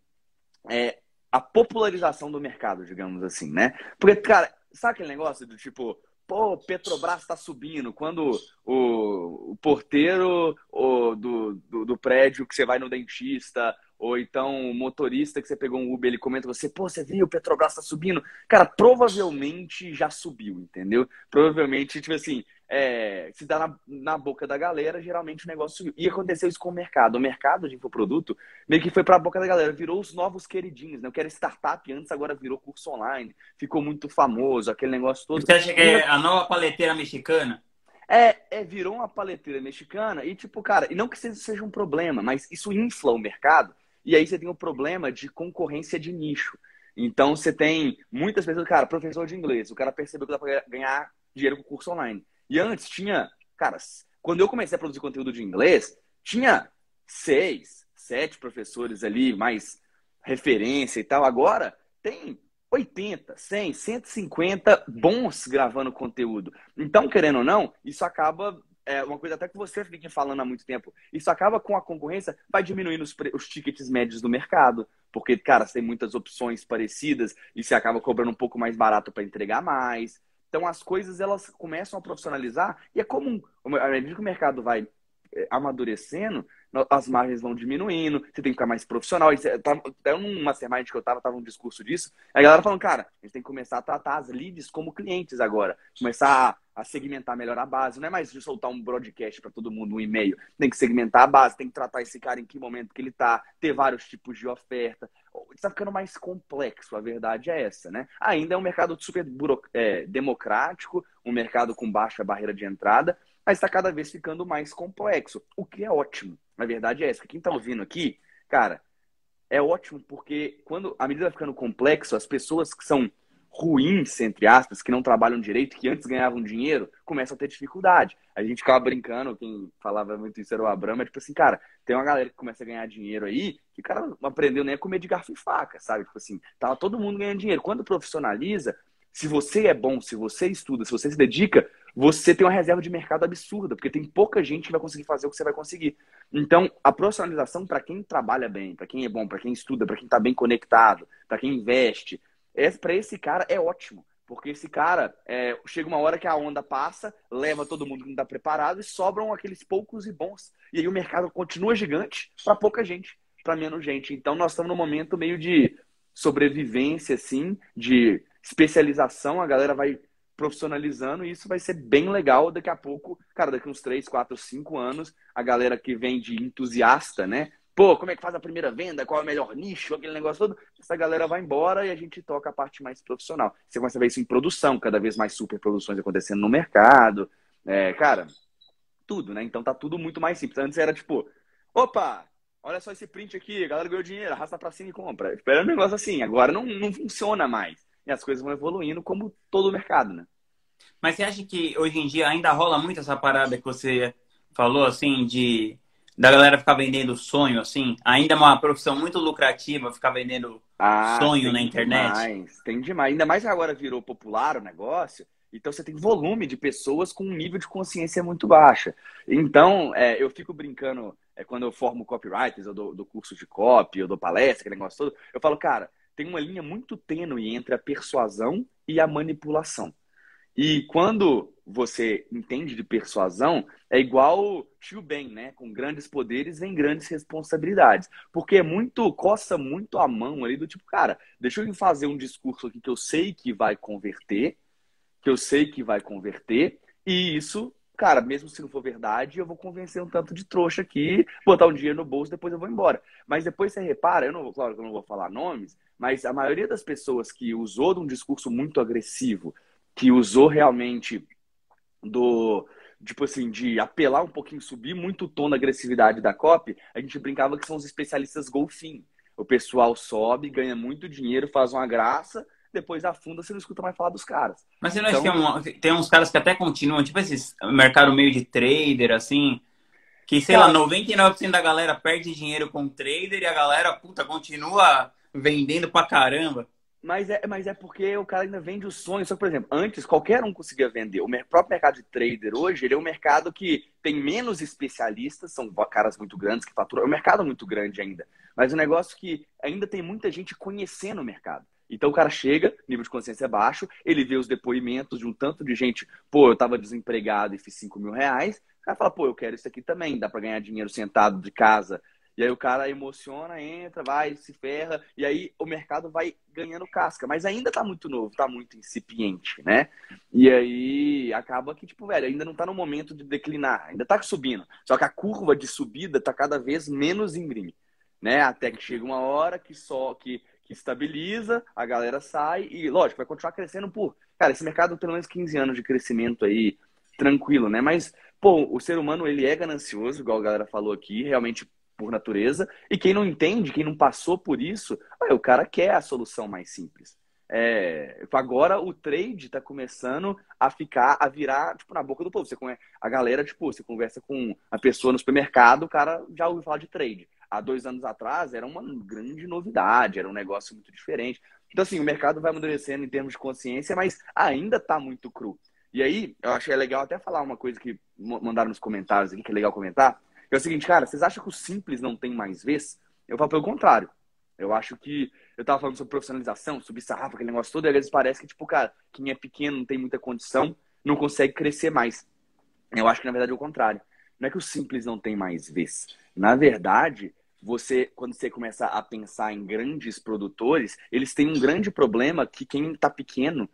é, a popularização do mercado, digamos assim, né? Porque, cara, sabe aquele negócio do tipo, pô, Petrobras está subindo, quando o, o porteiro o, do, do, do, prédio que você vai no dentista, ou então o motorista que você pegou um Uber, ele comenta você, pô, você viu, o Petrobras está subindo. Cara, provavelmente já subiu, entendeu? Provavelmente, tipo assim, é, se dá na, na, boca da galera, geralmente o negócio subiu. E aconteceu isso com o mercado. O mercado de infoproduto meio que foi para a boca da galera, virou os novos queridinhos, né? Eu quero startup antes, agora virou curso online, ficou muito famoso, aquele negócio todo. Você acha que é a nova paleteira mexicana? É, é, virou uma paleteira mexicana e, tipo, cara, e não que isso seja um problema, mas isso infla o mercado e aí você tem o problema de concorrência de nicho. Então você tem muitas pessoas, cara, professor de inglês, o cara percebeu que dá para ganhar dinheiro com curso online. E antes tinha, cara, quando eu comecei a produzir conteúdo de inglês, tinha seis, sete professores ali, mais referência e tal. Agora tem 80, 100, 150 bons gravando conteúdo. Então, querendo ou não, isso acaba é uma coisa até que você fica falando há muito tempo. Isso acaba com a concorrência, vai diminuindo os, os tickets médios do mercado. Porque, cara, você tem muitas opções parecidas e você acaba cobrando um pouco mais barato para entregar mais. Então as coisas elas começam a profissionalizar e é comum. À medida que o mercado vai é, amadurecendo, as margens vão diminuindo, você tem que ficar mais profissional. Tá, até numa mastermind que eu tava, tava um discurso disso, a galera falando, cara, a gente tem que começar a tratar as leads como clientes agora. Começar a, a segmentar melhor a base. Não é mais soltar um broadcast para todo mundo, um e-mail. Tem que segmentar a base, tem que tratar esse cara em que momento que ele tá, ter vários tipos de oferta. Está ficando mais complexo, a verdade é essa, né? Ainda é um mercado super é, democrático, um mercado com baixa barreira de entrada, mas está cada vez ficando mais complexo, o que é ótimo. Na verdade é isso. Quem está ouvindo aqui, cara, é ótimo porque quando a medida vai ficando complexo, as pessoas que são ruins, entre aspas, que não trabalham direito, que antes ganhavam dinheiro, começam a ter dificuldade. A gente ficava brincando, quem falava muito isso era o Abramo, é tipo assim, cara, tem uma galera que começa a ganhar dinheiro aí, que o cara não aprendeu nem a comer de garfo e faca, sabe? Tipo assim, tava todo mundo ganhando dinheiro. Quando profissionaliza, se você é bom, se você estuda, se você se dedica, você tem uma reserva de mercado absurda, porque tem pouca gente que vai conseguir fazer o que você vai conseguir. Então, a profissionalização, para quem trabalha bem, para quem é bom, para quem estuda, para quem está bem conectado, para quem investe, é, para esse cara é ótimo. Porque esse cara, é, chega uma hora que a onda passa, leva todo mundo que não está preparado e sobram aqueles poucos e bons. E aí o mercado continua gigante para pouca gente, para menos gente. Então nós estamos num momento meio de sobrevivência, assim, de especialização. A galera vai profissionalizando e isso vai ser bem legal daqui a pouco, cara, daqui uns 3, 4, 5 anos, a galera que vem de entusiasta, né? Pô, como é que faz a primeira venda? Qual é o melhor nicho? Aquele negócio todo. Essa galera vai embora e a gente toca a parte mais profissional. Você começa a ver isso em produção, cada vez mais super produções acontecendo no mercado. É, cara, tudo, né? Então tá tudo muito mais simples. Antes era tipo, opa, olha só esse print aqui, a galera ganhou dinheiro, arrasta pra cima e compra. Espera um negócio assim. Agora não, não funciona mais e as coisas vão evoluindo como todo o mercado, né? Mas você acha que hoje em dia ainda rola muito essa parada que você falou, assim, de da galera ficar vendendo sonho, assim? Ainda é uma profissão muito lucrativa ficar vendendo ah, sonho na internet? Demais, tem demais. Ainda mais agora virou popular o negócio. Então você tem volume de pessoas com um nível de consciência muito baixa. Então, é, eu fico brincando é, quando eu formo copywriters, eu dou, dou curso de copy, eu dou palestra, aquele negócio todo, eu falo, cara, tem uma linha muito tênue entre a persuasão e a manipulação. E quando você entende de persuasão, é igual tio Ben, né? Com grandes poderes vem grandes responsabilidades. Porque é muito, coça muito a mão ali do tipo, cara, deixa eu fazer um discurso aqui que eu sei que vai converter, que eu sei que vai converter, e isso, cara, mesmo se não for verdade, eu vou convencer um tanto de trouxa aqui, botar um dinheiro no bolso, depois eu vou embora. Mas depois você repara, eu não, claro que eu não vou falar nomes, mas a maioria das pessoas que usou de um discurso muito agressivo que usou realmente do tipo assim, de apelar um pouquinho, subir muito o tom da agressividade da COP, a gente brincava que são os especialistas golfinho. O pessoal sobe, ganha muito dinheiro, faz uma graça, depois afunda, você não escuta mais falar dos caras. Mas você não então... acha que tem, tem uns caras que até continuam, tipo esse mercado meio de trader, assim, que, sei Cara... lá, 99% da galera perde dinheiro com trader e a galera, puta, continua vendendo pra caramba. Mas é, mas é porque o cara ainda vende o sonho. Só que, por exemplo, antes qualquer um conseguia vender. O próprio mercado de trader hoje, ele é um mercado que tem menos especialistas, são caras muito grandes que faturam. É um mercado muito grande ainda. Mas o um negócio que ainda tem muita gente conhecendo o mercado. Então o cara chega, nível de consciência é baixo, ele vê os depoimentos de um tanto de gente, pô, eu tava desempregado e fiz 5 mil reais. O cara fala, pô, eu quero isso aqui também, dá para ganhar dinheiro sentado de casa e aí o cara emociona, entra, vai, se ferra, e aí o mercado vai ganhando casca. Mas ainda tá muito novo, tá muito incipiente, né? E aí acaba que, tipo, velho, ainda não tá no momento de declinar, ainda tá subindo. Só que a curva de subida tá cada vez menos íngreme, né? Até que chega uma hora que só que, estabiliza, a galera sai e, lógico, vai continuar crescendo por. Cara, esse mercado tem pelo menos 15 anos de crescimento aí, tranquilo, né? Mas, pô, o ser humano, ele é ganancioso, igual a galera falou aqui, realmente por natureza, e quem não entende, quem não passou por isso, o cara quer a solução mais simples. É, agora o trade está começando a ficar, a virar, tipo, na boca do povo. Você conhece, a galera, tipo, você conversa com a pessoa no supermercado, o cara já ouviu falar de trade. Há dois anos atrás era uma grande novidade, era um negócio muito diferente. Então, assim, o mercado vai amadurecendo em termos de consciência, mas ainda está muito cru. E aí, eu achei legal até falar uma coisa que mandaram nos comentários aqui, que é legal comentar, é o seguinte, cara, vocês acham que o simples não tem mais vez? Eu falo pelo contrário. Eu acho que. Eu tava falando sobre profissionalização, subir sarrafo, aquele negócio todo, e às vezes parece que, tipo, cara, quem é pequeno, não tem muita condição, não consegue crescer mais. Eu acho que, na verdade, é o contrário. Não é que o simples não tem mais vez. Na verdade, você, quando você começa a pensar em grandes produtores, eles têm um grande problema que quem está pequeno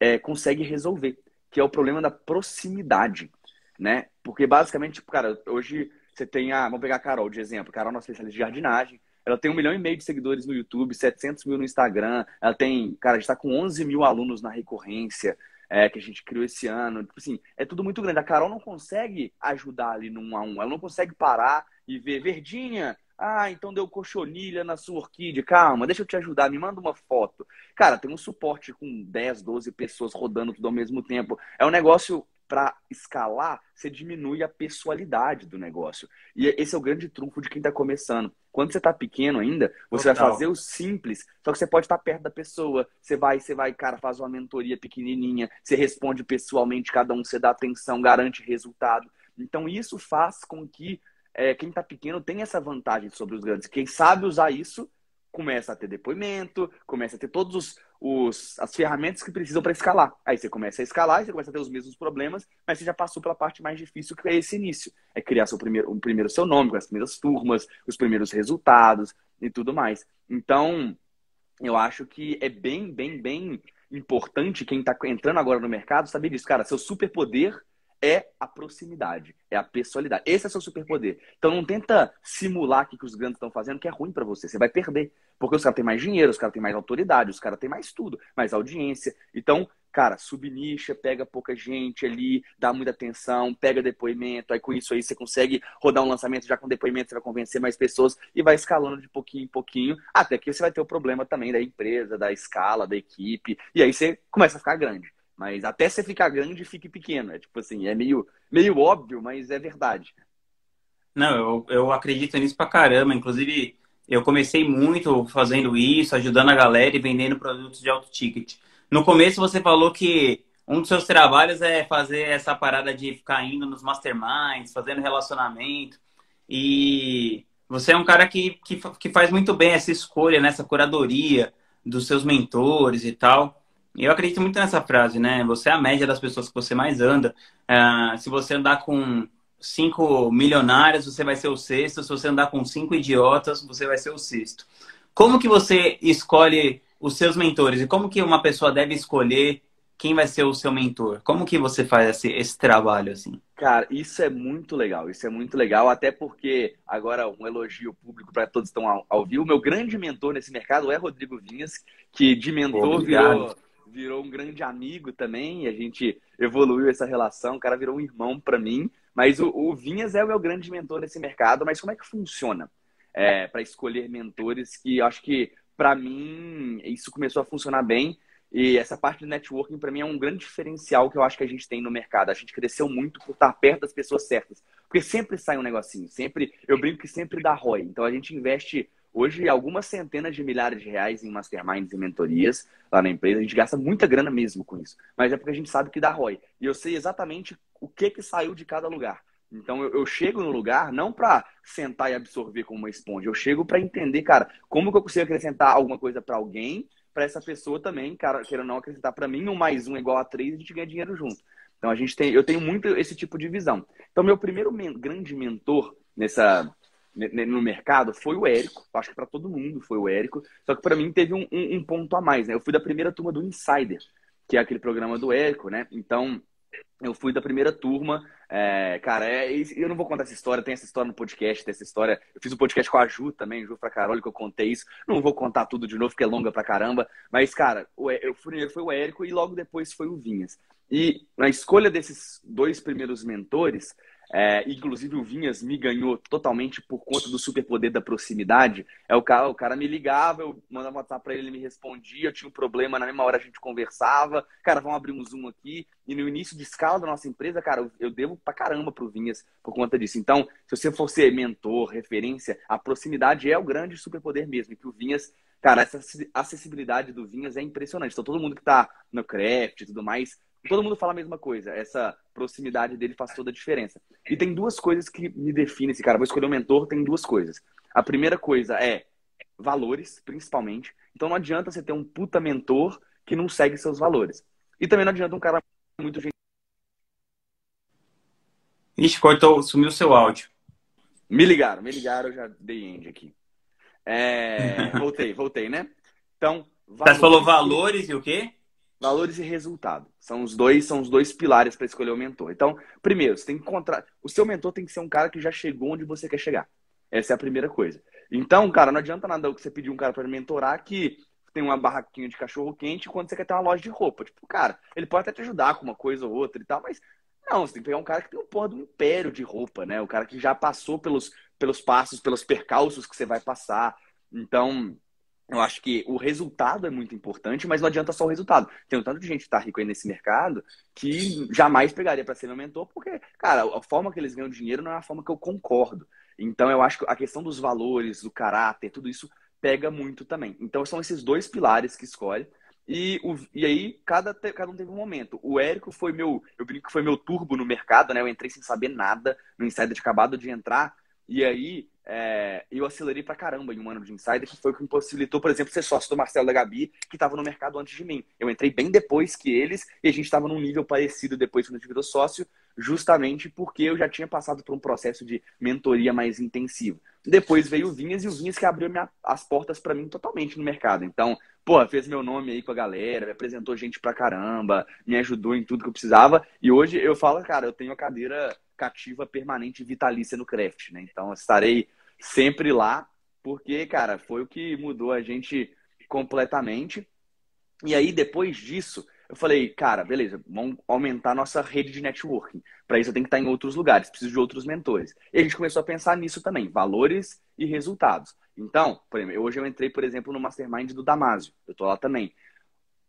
é, consegue resolver, que é o problema da proximidade, né? Porque basicamente, cara, hoje você tem a. Vamos pegar a Carol de exemplo. Carol é nossa especialista de jardinagem. Ela tem um milhão e meio de seguidores no YouTube, 700 mil no Instagram. Ela tem. Cara, a gente está com 11 mil alunos na recorrência. É, que a gente criou esse ano. Tipo assim, é tudo muito grande. A Carol não consegue ajudar ali no um a um. Ela não consegue parar e ver, Verdinha, ah, então deu cochonilha na sua orquídea. Calma, deixa eu te ajudar, me manda uma foto. Cara, tem um suporte com 10, 12 pessoas rodando tudo ao mesmo tempo. É um negócio para escalar, você diminui a pessoalidade do negócio. E esse é o grande trunfo de quem está começando. Quando você está pequeno ainda, você Total. vai fazer o simples, só que você pode estar tá perto da pessoa. Você vai, você vai, cara, faz uma mentoria pequenininha, você responde pessoalmente cada um, você dá atenção, garante resultado. Então isso faz com que é, quem está pequeno tenha essa vantagem sobre os grandes. Quem sabe usar isso começa a ter depoimento, começa a ter todos os, os, as ferramentas que precisam para escalar. Aí você começa a escalar e você começa a ter os mesmos problemas, mas você já passou pela parte mais difícil que é esse início. É criar seu primeiro, o primeiro seu nome, com as primeiras turmas, os primeiros resultados e tudo mais. Então, eu acho que é bem, bem, bem importante quem está entrando agora no mercado saber disso. Cara, seu superpoder é a proximidade, é a pessoalidade. Esse é seu superpoder. Então não tenta simular o que os grandes estão fazendo, que é ruim para você. Você vai perder. Porque os caras têm mais dinheiro, os caras têm mais autoridade, os caras têm mais tudo, mais audiência. Então, cara, subnicha, pega pouca gente ali, dá muita atenção, pega depoimento, aí com isso aí você consegue rodar um lançamento já com depoimento, você vai convencer mais pessoas e vai escalando de pouquinho em pouquinho, até que você vai ter o problema também da empresa, da escala, da equipe, e aí você começa a ficar grande. Mas até você ficar grande, fique pequeno. É tipo assim, é meio, meio óbvio, mas é verdade. Não, eu, eu acredito nisso pra caramba. Inclusive, eu comecei muito fazendo isso, ajudando a galera e vendendo produtos de alto ticket. No começo você falou que um dos seus trabalhos é fazer essa parada de ficar indo nos masterminds, fazendo relacionamento. E você é um cara que, que, que faz muito bem essa escolha, nessa curadoria dos seus mentores e tal. E eu acredito muito nessa frase, né? Você é a média das pessoas que você mais anda. Uh, se você andar com cinco milionários, você vai ser o sexto. Se você andar com cinco idiotas, você vai ser o sexto. Como que você escolhe os seus mentores? E como que uma pessoa deve escolher quem vai ser o seu mentor? Como que você faz esse, esse trabalho assim? Cara, isso é muito legal. Isso é muito legal, até porque agora um elogio público para todos que estão ao, ao vivo. Meu grande mentor nesse mercado é Rodrigo Vinhas, que de mentor virou, virou um grande amigo também. A gente evoluiu essa relação. O cara virou um irmão para mim. Mas o, o, Vinhas é o meu grande mentor nesse mercado. Mas como é que funciona é, para escolher mentores? Que eu acho que para mim isso começou a funcionar bem e essa parte de networking, para mim, é um grande diferencial que eu acho que a gente tem no mercado. A gente cresceu muito por estar perto das pessoas certas. Porque sempre sai um negocinho. Sempre, eu brinco que sempre dá ROI. Então a gente investe hoje algumas centenas de milhares de reais em masterminds e mentorias lá na empresa. A gente gasta muita grana mesmo com isso. Mas é porque a gente sabe que dá ROI. E eu sei exatamente o que, que saiu de cada lugar. Então eu, eu chego no lugar não para sentar e absorver como uma esponja. Eu chego para entender, cara, como que eu consigo acrescentar alguma coisa para alguém para essa pessoa também, cara, queira não acrescentar para mim, um mais um igual a três, a gente ganha dinheiro junto. Então a gente tem, eu tenho muito esse tipo de visão. Então meu primeiro men grande mentor nessa no mercado foi o Érico. Acho que para todo mundo foi o Érico. Só que para mim teve um, um, um, ponto a mais. Né? Eu fui da primeira turma do Insider, que é aquele programa do Érico, né? Então eu fui da primeira turma. É, cara, é, eu não vou contar essa história, tem essa história no podcast, tem essa história. Eu fiz um podcast com a Ju também, Ju pra Carol, que eu contei isso. Não vou contar tudo de novo, porque é longa pra caramba. Mas, cara, o, eu, primeiro foi o Érico e logo depois foi o Vinhas. E na escolha desses dois primeiros mentores, é, inclusive o Vinhas me ganhou totalmente por conta do superpoder da proximidade. É o cara, o cara me ligava, eu mandava WhatsApp para ele, ele me respondia, eu tinha um problema, na mesma hora a gente conversava. Cara, vamos abrir um Zoom aqui. E no início de escala da nossa empresa, cara, eu devo pra caramba pro Vinhas por conta disso. Então, se você for ser mentor, referência, a proximidade é o grande superpoder mesmo. Que o Vinhas, cara, essa acessibilidade do Vinhas é impressionante. Então, todo mundo que tá no craft e tudo mais, todo mundo fala a mesma coisa. Essa proximidade dele faz toda a diferença. E tem duas coisas que me definem esse cara. Vou escolher um mentor, tem duas coisas. A primeira coisa é valores, principalmente. Então não adianta você ter um puta mentor que não segue seus valores. E também não adianta um cara muito gente. Ixi, cortou, sumiu seu áudio. Me ligaram, me ligaram, eu já dei end aqui. É... voltei, voltei, né? Então. Valores... Você falou valores e o quê? Valores e resultado. São os dois, são os dois pilares para escolher o mentor. Então, primeiro, você tem que encontrar. O seu mentor tem que ser um cara que já chegou onde você quer chegar. Essa é a primeira coisa. Então, cara, não adianta nada você pedir um cara para mentorar que tem uma barraquinha de cachorro quente quando você quer ter uma loja de roupa. Tipo, cara, ele pode até te ajudar com uma coisa ou outra e tal, mas não, você tem que pegar um cara que tem um porra do império de roupa, né? O cara que já passou pelos, pelos passos, pelos percalços que você vai passar. Então, eu acho que o resultado é muito importante, mas não adianta só o resultado. Tem um tanto de gente que está rico aí nesse mercado que jamais pegaria para ser meu mentor, porque, cara, a forma que eles ganham dinheiro não é a forma que eu concordo. Então, eu acho que a questão dos valores, do caráter, tudo isso pega muito também. Então, são esses dois pilares que escolhe. E, o, e aí, cada, cada um teve um momento. O Érico foi meu, eu brinco que foi meu turbo no mercado, né? Eu entrei sem saber nada no Insider, acabado de entrar. E aí, é, eu acelerei pra caramba em um ano de Insider, que foi o que me possibilitou, por exemplo, ser sócio do Marcelo da Gabi, que estava no mercado antes de mim. Eu entrei bem depois que eles e a gente estava num nível parecido depois a gente virou sócio, justamente porque eu já tinha passado por um processo de mentoria mais intensivo. Depois veio o Vinhas e o Vinhas que abriu minha, as portas para mim totalmente no mercado. Então, pô, fez meu nome aí com a galera, me apresentou gente pra caramba, me ajudou em tudo que eu precisava. E hoje eu falo, cara, eu tenho a cadeira cativa permanente vitalícia no craft, né? Então, estarei sempre lá, porque, cara, foi o que mudou a gente completamente. E aí, depois disso, eu falei, cara, beleza, vamos aumentar nossa rede de networking. Para isso, eu tenho que estar em outros lugares, preciso de outros mentores. E a gente começou a pensar nisso também, valores e resultados. Então, por exemplo, hoje eu entrei, por exemplo, no Mastermind do Damásio. Eu tô lá também.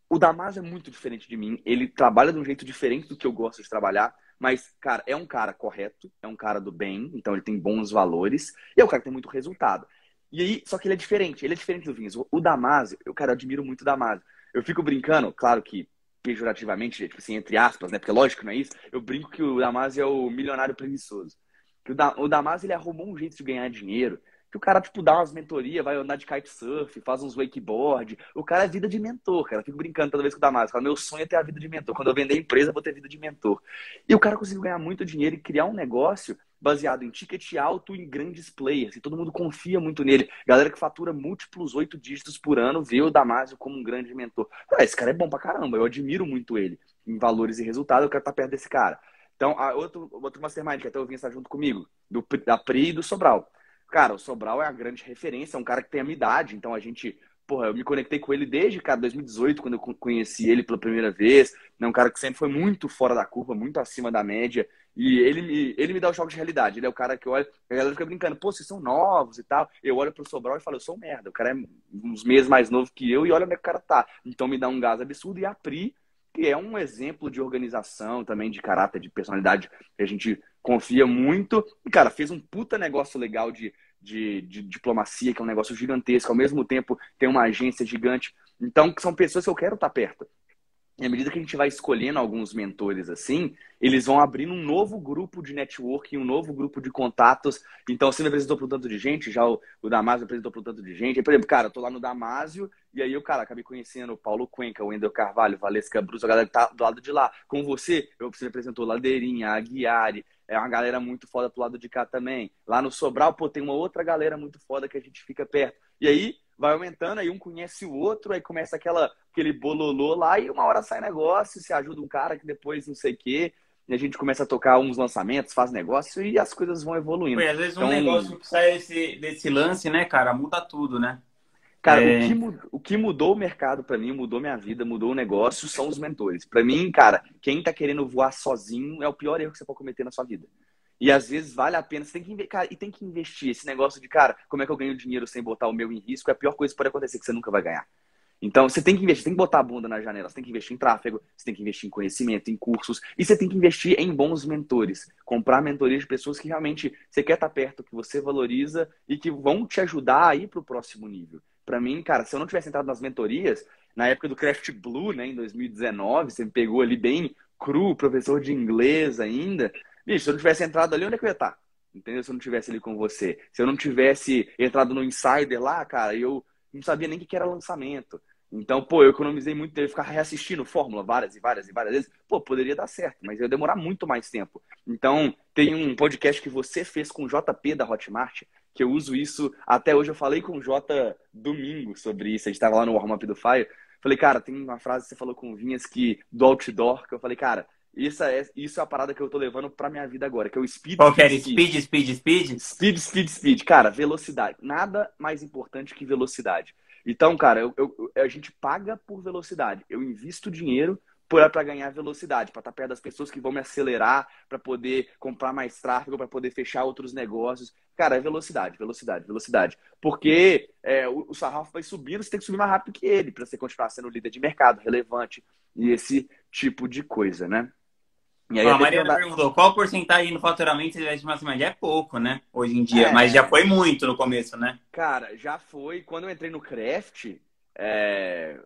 O Damásio é muito diferente de mim, ele trabalha de um jeito diferente do que eu gosto de trabalhar. Mas, cara, é um cara correto, é um cara do bem, então ele tem bons valores, e é um cara que tem muito resultado. E aí, só que ele é diferente, ele é diferente do Vinhas. O Damasio, eu, cara, eu admiro muito o Damasio. Eu fico brincando, claro que pejorativamente, tipo assim, entre aspas, né? Porque lógico não é isso. Eu brinco que o Damasio é o milionário preguiçoso. Que o, da, o Damasio, ele arrumou um jeito de ganhar dinheiro que o cara, tipo, dá umas mentorias, vai andar de kitesurf, faz uns wakeboard. O cara é vida de mentor, cara. Eu fico brincando toda vez com o Damasio. Meu sonho é ter a vida de mentor. Quando eu vender a empresa, eu vou ter vida de mentor. E o cara conseguiu ganhar muito dinheiro e criar um negócio baseado em ticket alto em grandes players. E todo mundo confia muito nele. Galera que fatura múltiplos oito dígitos por ano vê o Damasio como um grande mentor. Ah, esse cara é bom pra caramba. Eu admiro muito ele em valores e resultados. Eu quero estar perto desse cara. Então, a outro, outro mastermind que até eu vim estar junto comigo, do, da Pri e do Sobral. Cara, o Sobral é a grande referência, é um cara que tem a minha idade, então a gente, porra, eu me conectei com ele desde, cara, 2018, quando eu conheci ele pela primeira vez. É um cara que sempre foi muito fora da curva, muito acima da média. E ele me, ele me dá o choque de realidade. Ele é o cara que olha, a galera fica brincando, pô, vocês são novos e tal. Eu olho pro Sobral e falo, eu sou um merda. O cara é uns meses mais novo que eu e olha onde é que o cara tá. Então me dá um gás absurdo. E a Pri, que é um exemplo de organização também, de caráter, de personalidade, a gente confia muito. E, cara, fez um puta negócio legal de, de, de diplomacia, que é um negócio gigantesco. Ao mesmo tempo, tem uma agência gigante. Então, são pessoas que eu quero estar perto. E à medida que a gente vai escolhendo alguns mentores assim, eles vão abrindo um novo grupo de networking, um novo grupo de contatos. Então, você me apresentou para um tanto de gente, já o, o Damásio apresentou para um tanto de gente. Por exemplo, cara, eu tô lá no Damásio, e aí eu, cara, acabei conhecendo o Paulo Cuenca, o Wendel Carvalho, Valesca Bruce, a galera que tá do lado de lá. Com você, eu, você me apresentou Ladeirinha, a Guiari, é uma galera muito foda pro lado de cá também. Lá no Sobral, pô, tem uma outra galera muito foda que a gente fica perto. E aí vai aumentando, aí um conhece o outro, aí começa aquela, aquele bololô lá, e uma hora sai negócio, se ajuda um cara que depois não sei o quê, e a gente começa a tocar uns lançamentos, faz negócio e as coisas vão evoluindo. Pô, às vezes um então, negócio que sai desse, desse lance, né, cara, muda tudo, né? Cara, é... o, que mudou, o que mudou o mercado para mim, mudou minha vida, mudou o negócio, são os mentores. Para mim, cara, quem tá querendo voar sozinho é o pior erro que você pode cometer na sua vida. E às vezes vale a pena, você tem que, cara, e tem que investir. Esse negócio de, cara, como é que eu ganho dinheiro sem botar o meu em risco é a pior coisa que pode acontecer, que você nunca vai ganhar. Então, você tem que investir, tem que botar a bunda na janela, você tem que investir em tráfego, você tem que investir em conhecimento, em cursos, e você tem que investir em bons mentores. Comprar mentorias de pessoas que realmente você quer estar perto, que você valoriza e que vão te ajudar a ir para o próximo nível para mim, cara, se eu não tivesse entrado nas mentorias, na época do Craft Blue, né, em 2019, você me pegou ali bem cru, professor de inglês ainda. Bicho, se eu não tivesse entrado ali, onde é que eu ia estar? Entendeu? Se eu não tivesse ali com você. Se eu não tivesse entrado no Insider lá, cara, eu não sabia nem o que era lançamento. Então, pô, eu economizei muito tempo ficar reassistindo Fórmula várias e várias e várias vezes. Pô, poderia dar certo, mas ia demorar muito mais tempo. Então, tem um podcast que você fez com o JP da Hotmart, que eu uso isso até hoje. Eu falei com o Jota domingo sobre isso. A gente estava lá no warm-up do Fire. Falei, cara, tem uma frase que você falou com o Vinhas que do outdoor, que eu falei, cara, isso é, isso é a parada que eu tô levando pra minha vida agora, que é o speed. Qual que era? Speed, speed, speed? Speed, speed, speed. Cara, velocidade. Nada mais importante que velocidade. Então, cara, eu, eu, a gente paga por velocidade. Eu invisto dinheiro para ganhar velocidade, para estar tá perto das pessoas que vão me acelerar, para poder comprar mais tráfego, para poder fechar outros negócios. Cara, é velocidade, velocidade, velocidade. Porque é, o, o sarrafo vai subindo, você tem que subir mais rápido que ele para você continuar sendo líder de mercado, relevante e esse tipo de coisa, né? E aí, a Mariana perguntou qual porcentagem no faturamento você investe máxima? Já é pouco, né? Hoje em dia, é... mas já foi muito no começo, né? Cara, já foi. Quando eu entrei no Craft, é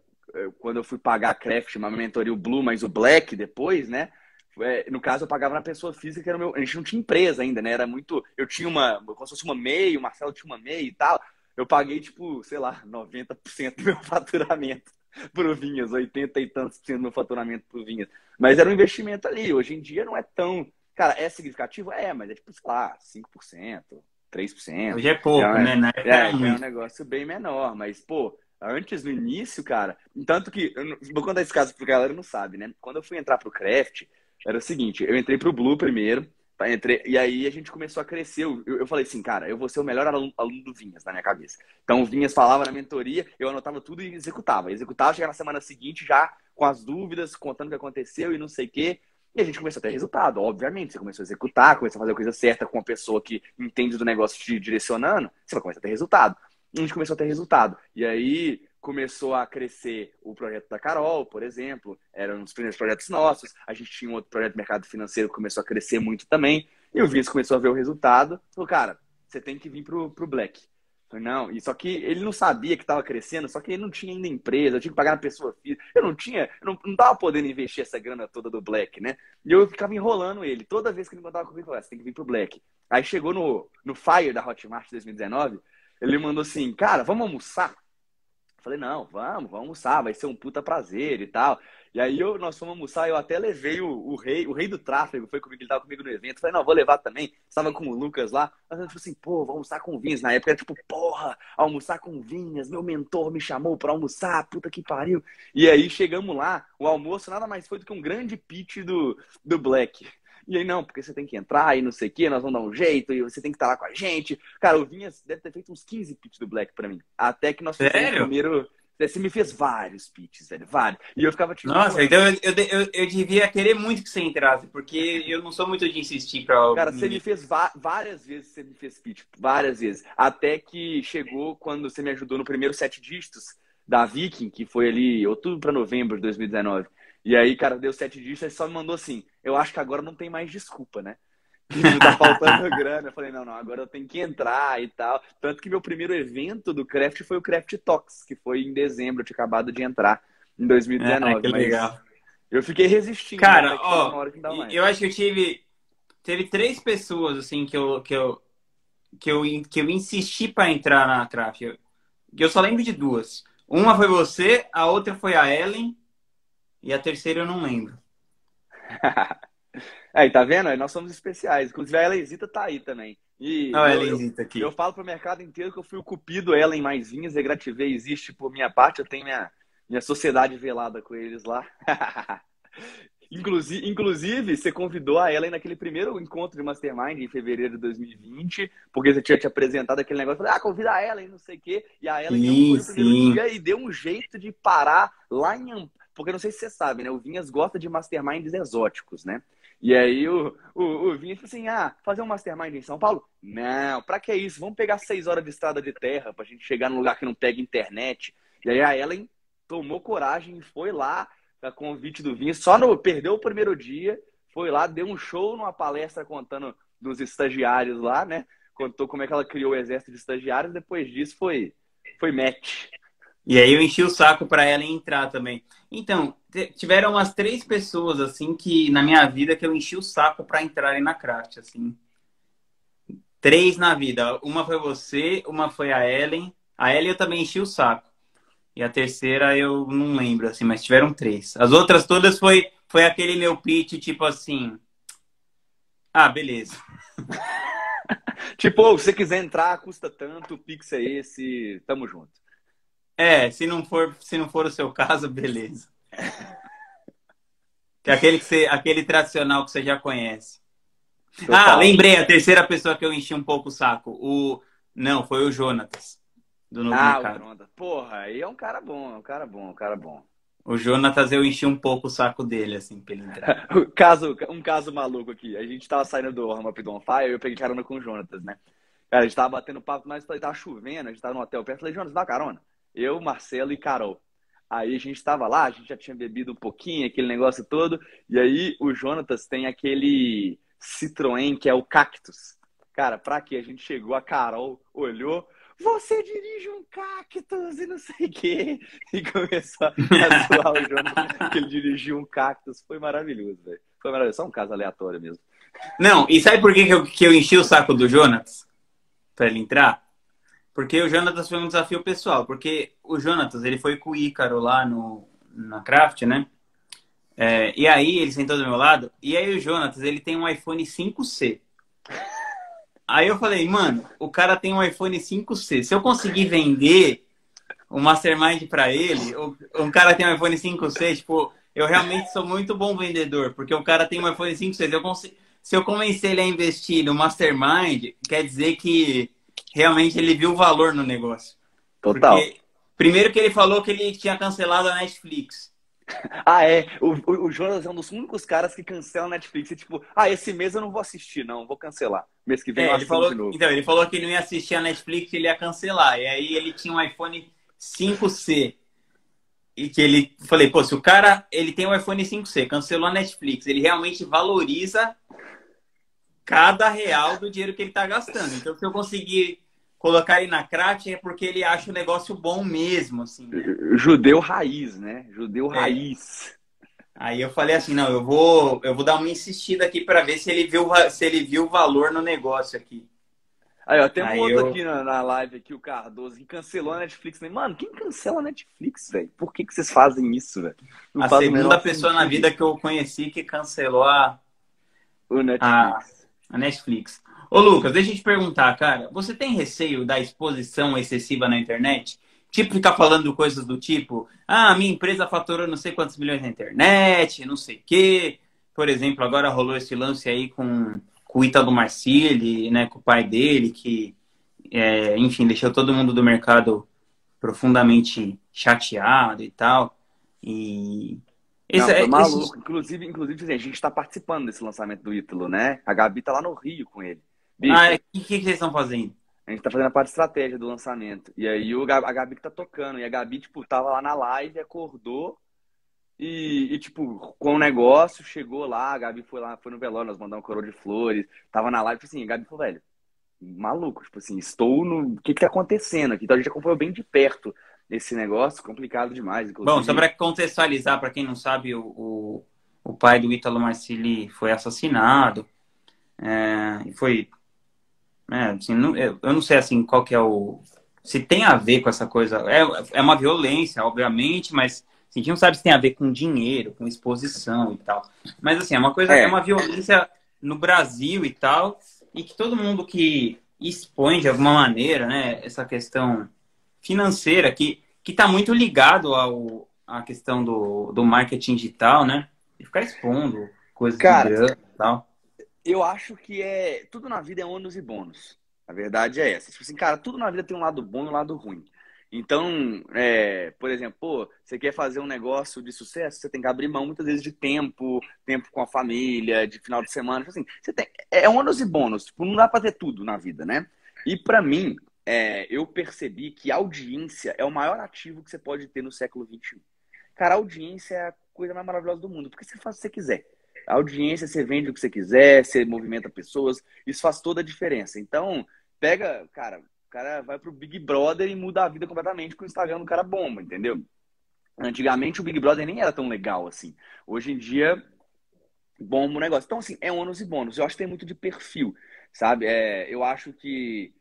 quando eu fui pagar a Craft, uma mentoria o Blue, mas o Black depois, né? É, no caso, eu pagava na pessoa física, que era o meu. A gente não tinha empresa ainda, né? Era muito. Eu tinha uma. Como se fosse uma MEI, o Marcelo tinha uma MEI e tal. Eu paguei, tipo, sei lá, 90% do meu faturamento pro Vinhas, 80 e tantos por cento do meu faturamento pro Vinhas. Mas era um investimento ali. Hoje em dia não é tão. Cara, é significativo? É, mas é tipo, sei lá, 5%, 3%. Hoje é pouco, é, né? É, é, é um negócio bem menor, mas, pô, Antes, no início, cara, tanto que, eu vou contar esse caso a galera não sabe, né? Quando eu fui entrar pro Craft, era o seguinte, eu entrei pro Blue primeiro, entrei, e aí a gente começou a crescer. Eu, eu falei assim, cara, eu vou ser o melhor aluno, aluno, do Vinhas na minha cabeça. Então o Vinhas falava na mentoria, eu anotava tudo e executava. Executava, chegava na semana seguinte já com as dúvidas, contando o que aconteceu e não sei o quê. E a gente começou a ter resultado, obviamente. Você começou a executar, começou a fazer a coisa certa com uma pessoa que entende do negócio te direcionando, você vai começar a ter resultado a gente começou a ter resultado. E aí começou a crescer o projeto da Carol, por exemplo, era um primeiros projetos nossos. A gente tinha um outro projeto de mercado financeiro que começou a crescer muito também. E o Vince começou a ver o resultado. Falou, cara, você tem que vir pro, pro Black. Não, e só que ele não sabia que estava crescendo, só que ele não tinha ainda empresa, eu tinha que pagar na pessoa física. Eu não tinha, eu não, não tava podendo investir essa grana toda do Black, né? E eu ficava enrolando ele. Toda vez que ele mandava comigo, eu falava, você tem que vir pro Black. Aí chegou no, no Fire da Hotmart 2019, ele mandou assim, cara, vamos almoçar? Falei, não, vamos, vamos almoçar, vai ser um puta prazer e tal. E aí eu, nós fomos almoçar, eu até levei o, o, rei, o rei do tráfego, foi comigo, ele tava comigo no evento. Falei, não, vou levar também. Estava com o Lucas lá. Mas eu falei assim, pô, vamos almoçar com o Vinhas. Na época era tipo, porra, almoçar com o Vinhas, meu mentor me chamou pra almoçar, puta que pariu. E aí chegamos lá, o almoço nada mais foi do que um grande pitch do, do Black. E aí, não, porque você tem que entrar e não sei o que, nós vamos dar um jeito, e você tem que estar lá com a gente. Cara, o Vinhas deve ter feito uns 15 pitches do Black pra mim. Até que nós fizemos o primeiro. Você me fez vários pitches, velho, vários. E eu ficava tipo. Nossa, então eu, eu, eu, eu, devia querer muito que você entrasse, porque eu não sou muito de insistir pra. Cara, você me fez várias vezes, você me fez pitch, várias vezes. Até que chegou quando você me ajudou no primeiro sete dígitos da Viking, que foi ali outubro para novembro de 2019. E aí, cara, deu sete dígitos e só me mandou assim: eu acho que agora não tem mais desculpa, né? Que tá faltando grana. Eu falei, não, não, agora eu tenho que entrar e tal. Tanto que meu primeiro evento do Craft foi o Craft Talks, que foi em dezembro, eu tinha acabado de entrar em 2019. É, que legal. Eu fiquei resistindo. Cara, ó, eu acho que eu tive. Teve três pessoas, assim, que eu, que eu, que eu, que eu insisti para entrar na Craft. Eu, eu só lembro de duas. Uma foi você, a outra foi a Ellen, e a terceira eu não lembro. Aí, tá vendo? Nós somos especiais. Inclusive, a Elenzita tá aí também. E Não, eu, Elenzita aqui. Eu, eu falo pro mercado inteiro que eu fui o cupido Ellen mais vinhas, Regrativei existe por minha parte, eu tenho minha, minha sociedade velada com eles lá. inclusive, inclusive, você convidou a Ellen naquele primeiro encontro de Mastermind em fevereiro de 2020, porque você tinha te apresentado aquele negócio, falei, ah, convida a Ellen, não sei o quê, e a Ellen sim, foi no primeiro dia e deu um jeito de parar lá em porque não sei se você sabe, né? O Vinhas gosta de masterminds exóticos, né? E aí o, o, o Vinhas falou assim: ah, fazer um mastermind em São Paulo? Não, pra que isso? Vamos pegar seis horas de estrada de terra pra gente chegar num lugar que não pega internet. E aí a Ellen tomou coragem e foi lá, a convite do Vinhas, só no, perdeu o primeiro dia, foi lá, deu um show numa palestra contando dos estagiários lá, né? Contou como é que ela criou o exército de estagiários, depois disso foi, foi match. E aí eu enchi o saco para ela entrar também. Então, tiveram umas três pessoas, assim, que na minha vida que eu enchi o saco para entrarem na craft, assim. Três na vida. Uma foi você, uma foi a Ellen. A Ellen eu também enchi o saco. E a terceira eu não lembro, assim, mas tiveram três. As outras todas foi, foi aquele meu pitch, tipo assim. Ah, beleza. tipo, se você quiser entrar, custa tanto, o Pix é esse, tamo junto. É, se não for, se não for o seu caso, beleza. Que é aquele, que você, aquele tradicional que você já conhece. Total. Ah, lembrei, a terceira pessoa que eu enchi um pouco o saco. O... Não, foi o Jonatas. Do novo ah, mercado. o. Porra, aí é um cara bom, é um cara bom, um cara bom. O Jonatas, eu enchi um pouco o saco dele, assim, pra ele entrar. caso, um caso maluco aqui. A gente tava saindo do Rama Pidon Fire e eu peguei carona com o Jonatas, né? Cara, a gente tava batendo papo, mas tava chovendo, a gente tava no hotel perto. Falei, Jonatas, dá carona? Eu, Marcelo e Carol. Aí a gente estava lá, a gente já tinha bebido um pouquinho, aquele negócio todo. E aí o Jonatas tem aquele Citroën que é o Cactus. Cara, pra que a gente chegou, a Carol olhou, você dirige um cactus e não sei o quê. E começou a zoar o Jonatas que ele dirigiu um cactus. Foi maravilhoso, velho. Foi maravilhoso. Só um caso aleatório mesmo. Não, e sabe por que, que, eu, que eu enchi o saco do Jonas? Pra ele entrar? Porque o Jonatas foi um desafio pessoal, porque o Jonatas, ele foi com o Ícaro lá no, na Craft, né? É, e aí ele sentou do meu lado, e aí o Jonatas, ele tem um iPhone 5C. Aí eu falei, mano, o cara tem um iPhone 5C. Se eu conseguir vender o Mastermind para ele, um cara tem um iPhone 5C, tipo, eu realmente sou muito bom vendedor, porque o cara tem um iPhone 5C. Eu consigo, se eu convencer ele a investir no Mastermind, quer dizer que realmente ele viu o valor no negócio. Total. Porque, primeiro que ele falou que ele tinha cancelado a Netflix. Ah, é. O, o, o Jonas é um dos únicos caras que cancela a Netflix. E, tipo, ah, esse mês eu não vou assistir, não, vou cancelar. Mês que vem é, eu ele falou, de novo. Então, ele falou que não ia assistir a Netflix, ele ia cancelar. E aí ele tinha um iPhone 5C. E que ele. Falei, pô, se o cara ele tem um iPhone 5C, cancelou a Netflix, ele realmente valoriza cada real do dinheiro que ele tá gastando. Então, se eu conseguir colocar ele na crack é porque ele acha o negócio bom mesmo, assim. Né? Judeu raiz, né? Judeu é. raiz. Aí eu falei assim, não, eu vou, eu vou dar uma insistida aqui para ver se ele viu, se ele viu o valor no negócio aqui. Aí, ó, tem um Aí outro eu... aqui na, na, live aqui, o Cardoso, que cancelou a Netflix. Né? Mano, quem cancela a Netflix, velho? Por que, que vocês fazem isso, velho? A segunda pessoa sentido. na vida que eu conheci que cancelou a... O Netflix. A, a Netflix. Ô, Lucas, deixa eu te perguntar, cara. Você tem receio da exposição excessiva na internet? Tipo, ficar falando coisas do tipo, ah, minha empresa faturou não sei quantos milhões na internet, não sei o quê. Por exemplo, agora rolou esse lance aí com, com o Ítalo Marcilli, né, com o pai dele, que, é, enfim, deixou todo mundo do mercado profundamente chateado e tal. E esse, não, é, maluco. Esse... Inclusive, inclusive, a gente está participando desse lançamento do Ítalo, né? A Gabi tá lá no Rio com ele. Bicho, ah, o que, que vocês estão fazendo? A gente tá fazendo a parte de estratégia do lançamento. E aí o, a Gabi que tá tocando. E a Gabi, tipo, tava lá na live, acordou e, e, tipo, com o negócio, chegou lá, a Gabi foi lá, foi no velório, nós mandamos um coroa de flores, tava na live, tipo assim, a Gabi falou, velho, maluco, tipo assim, estou no. O que que tá acontecendo aqui? Então a gente acompanhou bem de perto esse negócio, complicado demais. Inclusive. Bom, só para contextualizar, para quem não sabe, o, o, o, pai do Ítalo Marcilli foi assassinado. É, foi é, assim, não, eu, não sei assim qual que é o. Se tem a ver com essa coisa. É, é uma violência, obviamente, mas assim, a gente não sabe se tem a ver com dinheiro, com exposição e tal. Mas assim, é uma coisa, é, é uma violência no Brasil e tal, e que todo mundo que expõe de alguma maneira, né, essa questão financeira, que está muito ligado ao, à questão do, do marketing digital, né? E ficar expondo coisas Cara, de grana e tal eu acho que é. Tudo na vida é ônus e bônus. A verdade é essa. Tipo assim, cara, tudo na vida tem um lado bom e um lado ruim. Então, é, por exemplo, pô, você quer fazer um negócio de sucesso, você tem que abrir mão muitas vezes de tempo, tempo com a família, de final de semana. Tipo assim, você tem, é ônus e bônus. Tipo, não dá pra ter tudo na vida, né? E para mim, é, eu percebi que audiência é o maior ativo que você pode ter no século XXI. Cara, audiência é a coisa mais maravilhosa do mundo, porque você faz o que você quiser. Audiência, você vende o que você quiser, você movimenta pessoas, isso faz toda a diferença. Então, pega, cara, o cara vai pro Big Brother e muda a vida completamente com o Instagram do cara bomba, entendeu? Antigamente o Big Brother nem era tão legal assim. Hoje em dia, bomba o negócio. Então, assim, é ônus e bônus. Eu acho que tem muito de perfil, sabe? É, eu acho que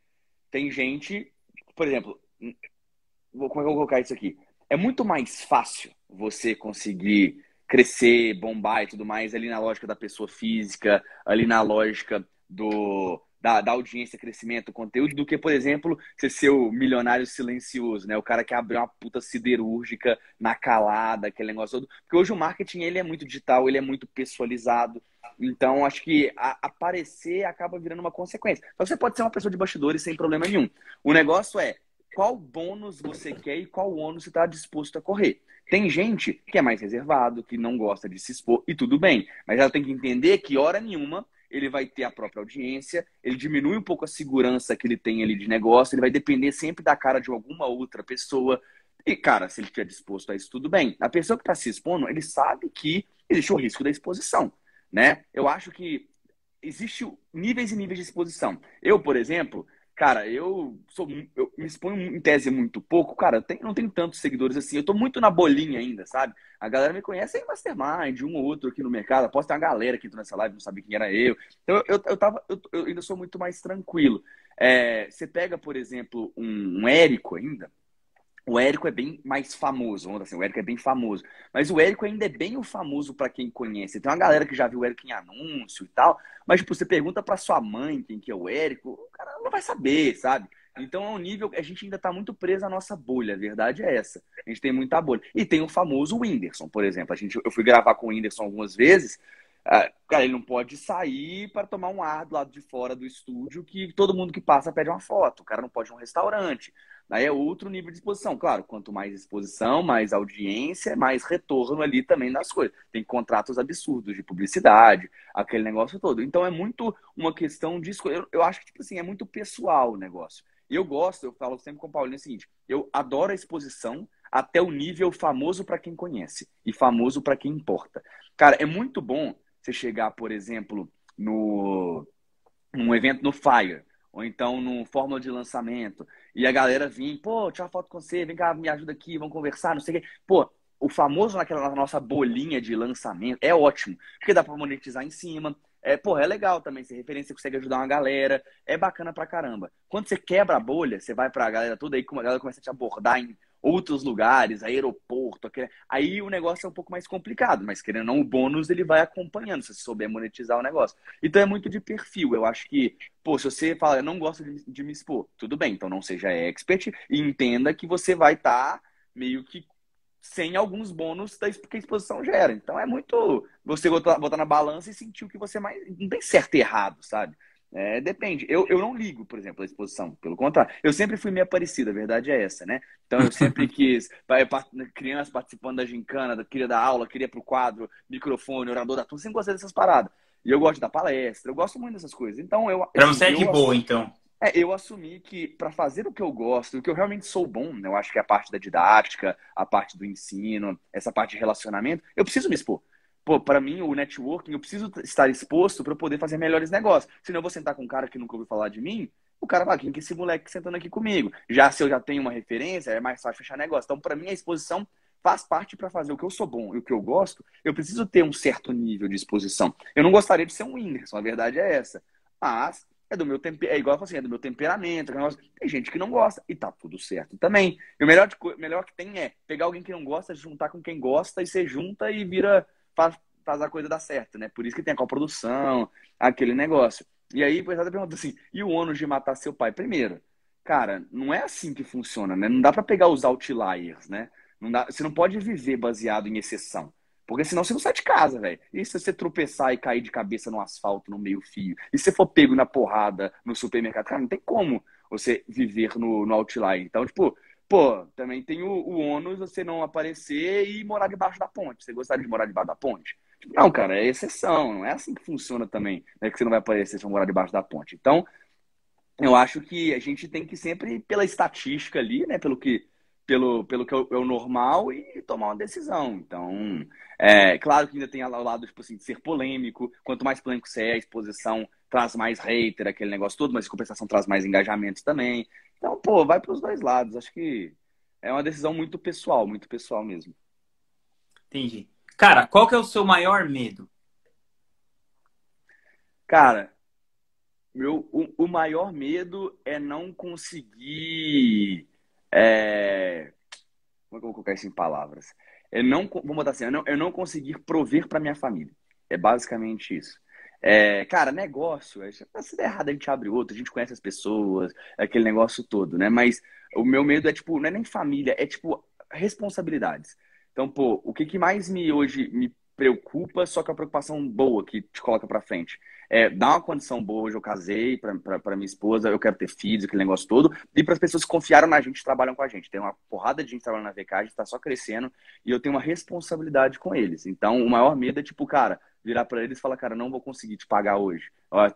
tem gente, por exemplo, como é que eu vou colocar isso aqui? É muito mais fácil você conseguir crescer, bombar e tudo mais, ali na lógica da pessoa física, ali na lógica do, da, da audiência, crescimento, conteúdo, do que, por exemplo, você ser o milionário silencioso, né? O cara que abre uma puta siderúrgica na calada, aquele negócio todo. Porque hoje o marketing, ele é muito digital, ele é muito pessoalizado. Então, acho que a, aparecer acaba virando uma consequência. Então, você pode ser uma pessoa de bastidores sem problema nenhum. O negócio é qual bônus você quer e qual ônus você está disposto a correr. Tem gente que é mais reservado, que não gosta de se expor, e tudo bem. Mas ela tem que entender que, hora nenhuma, ele vai ter a própria audiência, ele diminui um pouco a segurança que ele tem ali de negócio, ele vai depender sempre da cara de alguma outra pessoa. E, cara, se ele estiver disposto a isso, tudo bem. A pessoa que está se expondo, ele sabe que existe o risco da exposição, né? Eu acho que existe níveis e níveis de exposição. Eu, por exemplo, Cara, eu sou eu me exponho em tese muito pouco, cara, tem, não tenho tantos seguidores assim, eu tô muito na bolinha ainda, sabe? A galera me conhece em Mastermind, um ou outro aqui no mercado, posso ter uma galera que entrou nessa live, não sabia quem era eu. Então eu, eu, tava, eu, eu ainda sou muito mais tranquilo. É, você pega, por exemplo, um, um Érico ainda, o Érico é bem mais famoso, vamos dizer assim, o Érico é bem famoso. Mas o Érico ainda é bem o famoso para quem conhece. Tem uma galera que já viu o Érico em anúncio e tal, mas tipo, você pergunta para sua mãe quem que é o Érico, o cara não vai saber, sabe? Então é um nível que a gente ainda está muito preso à nossa bolha, a verdade é essa. A gente tem muita bolha. E tem o famoso Whindersson, por exemplo. A gente, eu fui gravar com o Whindersson algumas vezes, Uh, cara, ele não pode sair para tomar um ar do lado de fora do estúdio que todo mundo que passa pede uma foto. O cara não pode ir um restaurante. Daí é outro nível de exposição. Claro, quanto mais exposição, mais audiência, mais retorno ali também nas coisas. Tem contratos absurdos de publicidade, aquele negócio todo. Então é muito uma questão de escolha. Eu, eu acho que, tipo assim, é muito pessoal o negócio. Eu gosto, eu falo sempre com o Paulinho o seguinte: eu adoro a exposição até o nível famoso para quem conhece e famoso para quem importa. Cara, é muito bom você chegar, por exemplo, no num evento no Fire ou então no fórmula de lançamento, e a galera vir, pô, tirar foto com você, vem cá, me ajuda aqui, vamos conversar, não sei o quê. Pô, o famoso naquela nossa bolinha de lançamento é ótimo, porque dá para monetizar em cima. É, porra, é legal também, ser referência, você consegue ajudar uma galera, é bacana pra caramba. Quando você quebra a bolha, você vai pra galera toda aí, a galera começa a te abordar em outros lugares, aeroporto, aquele... aí o negócio é um pouco mais complicado, mas querendo ou não, o bônus ele vai acompanhando, se você souber monetizar o negócio. Então é muito de perfil. Eu acho que, pô, se você fala, eu não gosto de, de me expor, tudo bem, então não seja expert e entenda que você vai estar tá meio que sem alguns bônus que a exposição gera. Então é muito você botar, botar na balança e sentir o que você mais. Não tem certo e errado, sabe? É, depende. Eu, eu não ligo, por exemplo, a exposição. Pelo contrário, eu sempre fui meio parecida, a verdade é essa, né? Então eu sempre quis, criança participando da gincana, queria dar aula, queria pro quadro, microfone, orador da turma, sempre gostei dessas paradas. E eu gosto da palestra, eu gosto muito dessas coisas. Então eu. Pra assim, você é de boa, então. É, eu assumi que para fazer o que eu gosto, o que eu realmente sou bom, né? eu acho que é a parte da didática, a parte do ensino, essa parte de relacionamento, eu preciso me expor pô, para mim, o networking, eu preciso estar exposto para poder fazer melhores negócios. Senão eu vou sentar com um cara que nunca ouviu falar de mim, o cara vai, quem que é esse moleque sentando aqui comigo? Já se eu já tenho uma referência, é mais fácil fechar negócio. Então, para mim, a exposição faz parte para fazer o que eu sou bom e o que eu gosto. Eu preciso ter um certo nível de exposição. Eu não gostaria de ser um Whindersson, a verdade é essa. Mas é do meu tempo, é igual assim, é do meu temperamento. Tem gente que não gosta e tá tudo certo também. E o melhor, de, melhor que tem é pegar alguém que não gosta, juntar com quem gosta e você junta e vira faz, faz a coisa dar certo, né? Por isso que tem a coprodução, aquele negócio. E aí, o pessoal pergunta assim, e o ônus de matar seu pai? Primeiro, cara, não é assim que funciona, né? Não dá para pegar os outliers, né? Não dá, você não pode viver baseado em exceção. Porque senão você não sai de casa, velho. E se você tropeçar e cair de cabeça no asfalto, no meio fio? E se você for pego na porrada no supermercado? Cara, não tem como você viver no, no outlier. Então, tipo, Pô, também tem o, o ônus você não aparecer e morar debaixo da ponte. Você gostaria de morar debaixo da ponte? Não, cara, é exceção. Não é assim que funciona também. É que você não vai aparecer se morar debaixo da ponte. Então, eu acho que a gente tem que sempre, pela estatística ali, né? Pelo que, pelo, pelo que é o, é o normal e tomar uma decisão. Então, é claro que ainda tem ao lado, tipo assim, de ser polêmico. Quanto mais polêmico você é, a exposição traz mais hater, aquele negócio todo, mas compensação traz mais engajamentos também. Então, pô, vai para os dois lados. Acho que é uma decisão muito pessoal, muito pessoal mesmo. Entendi. Cara, qual que é o seu maior medo? Cara, meu, o, o maior medo é não conseguir. É... Como é que eu vou colocar isso em palavras? É não, vamos botar assim, eu não, eu não conseguir prover para minha família. É basicamente isso. É, cara, negócio, se der errado a gente abre outro, a gente conhece as pessoas, aquele negócio todo, né? Mas o meu medo é, tipo, não é nem família, é, tipo, responsabilidades. Então, pô, o que, que mais me hoje me preocupa, só que é a preocupação boa que te coloca pra frente. É, dar uma condição boa, hoje eu casei para minha esposa, eu quero ter filhos, aquele negócio todo, e para as pessoas que confiaram na gente trabalham com a gente. Tem uma porrada de gente trabalhando na VK, a gente está só crescendo, e eu tenho uma responsabilidade com eles. Então, o maior medo é, tipo, cara, virar para eles e falar, cara, não vou conseguir te pagar hoje.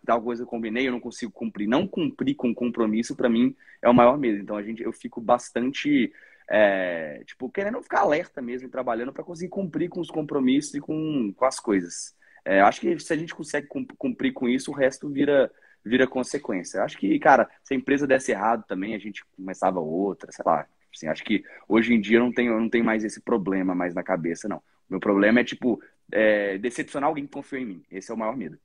Tal coisa eu combinei, eu não consigo cumprir. Não cumprir com compromisso, para mim, é o maior medo. Então, a gente, eu fico bastante, é, tipo, querendo ficar alerta mesmo, trabalhando para conseguir cumprir com os compromissos e com, com as coisas. É, acho que se a gente consegue cumprir com isso, o resto vira vira consequência. Acho que, cara, se a empresa desse errado também, a gente começava outra, sei lá. Assim, acho que hoje em dia não eu não tenho mais esse problema mais na cabeça, não. Meu problema é, tipo, é, decepcionar alguém que confiou em mim. Esse é o maior medo.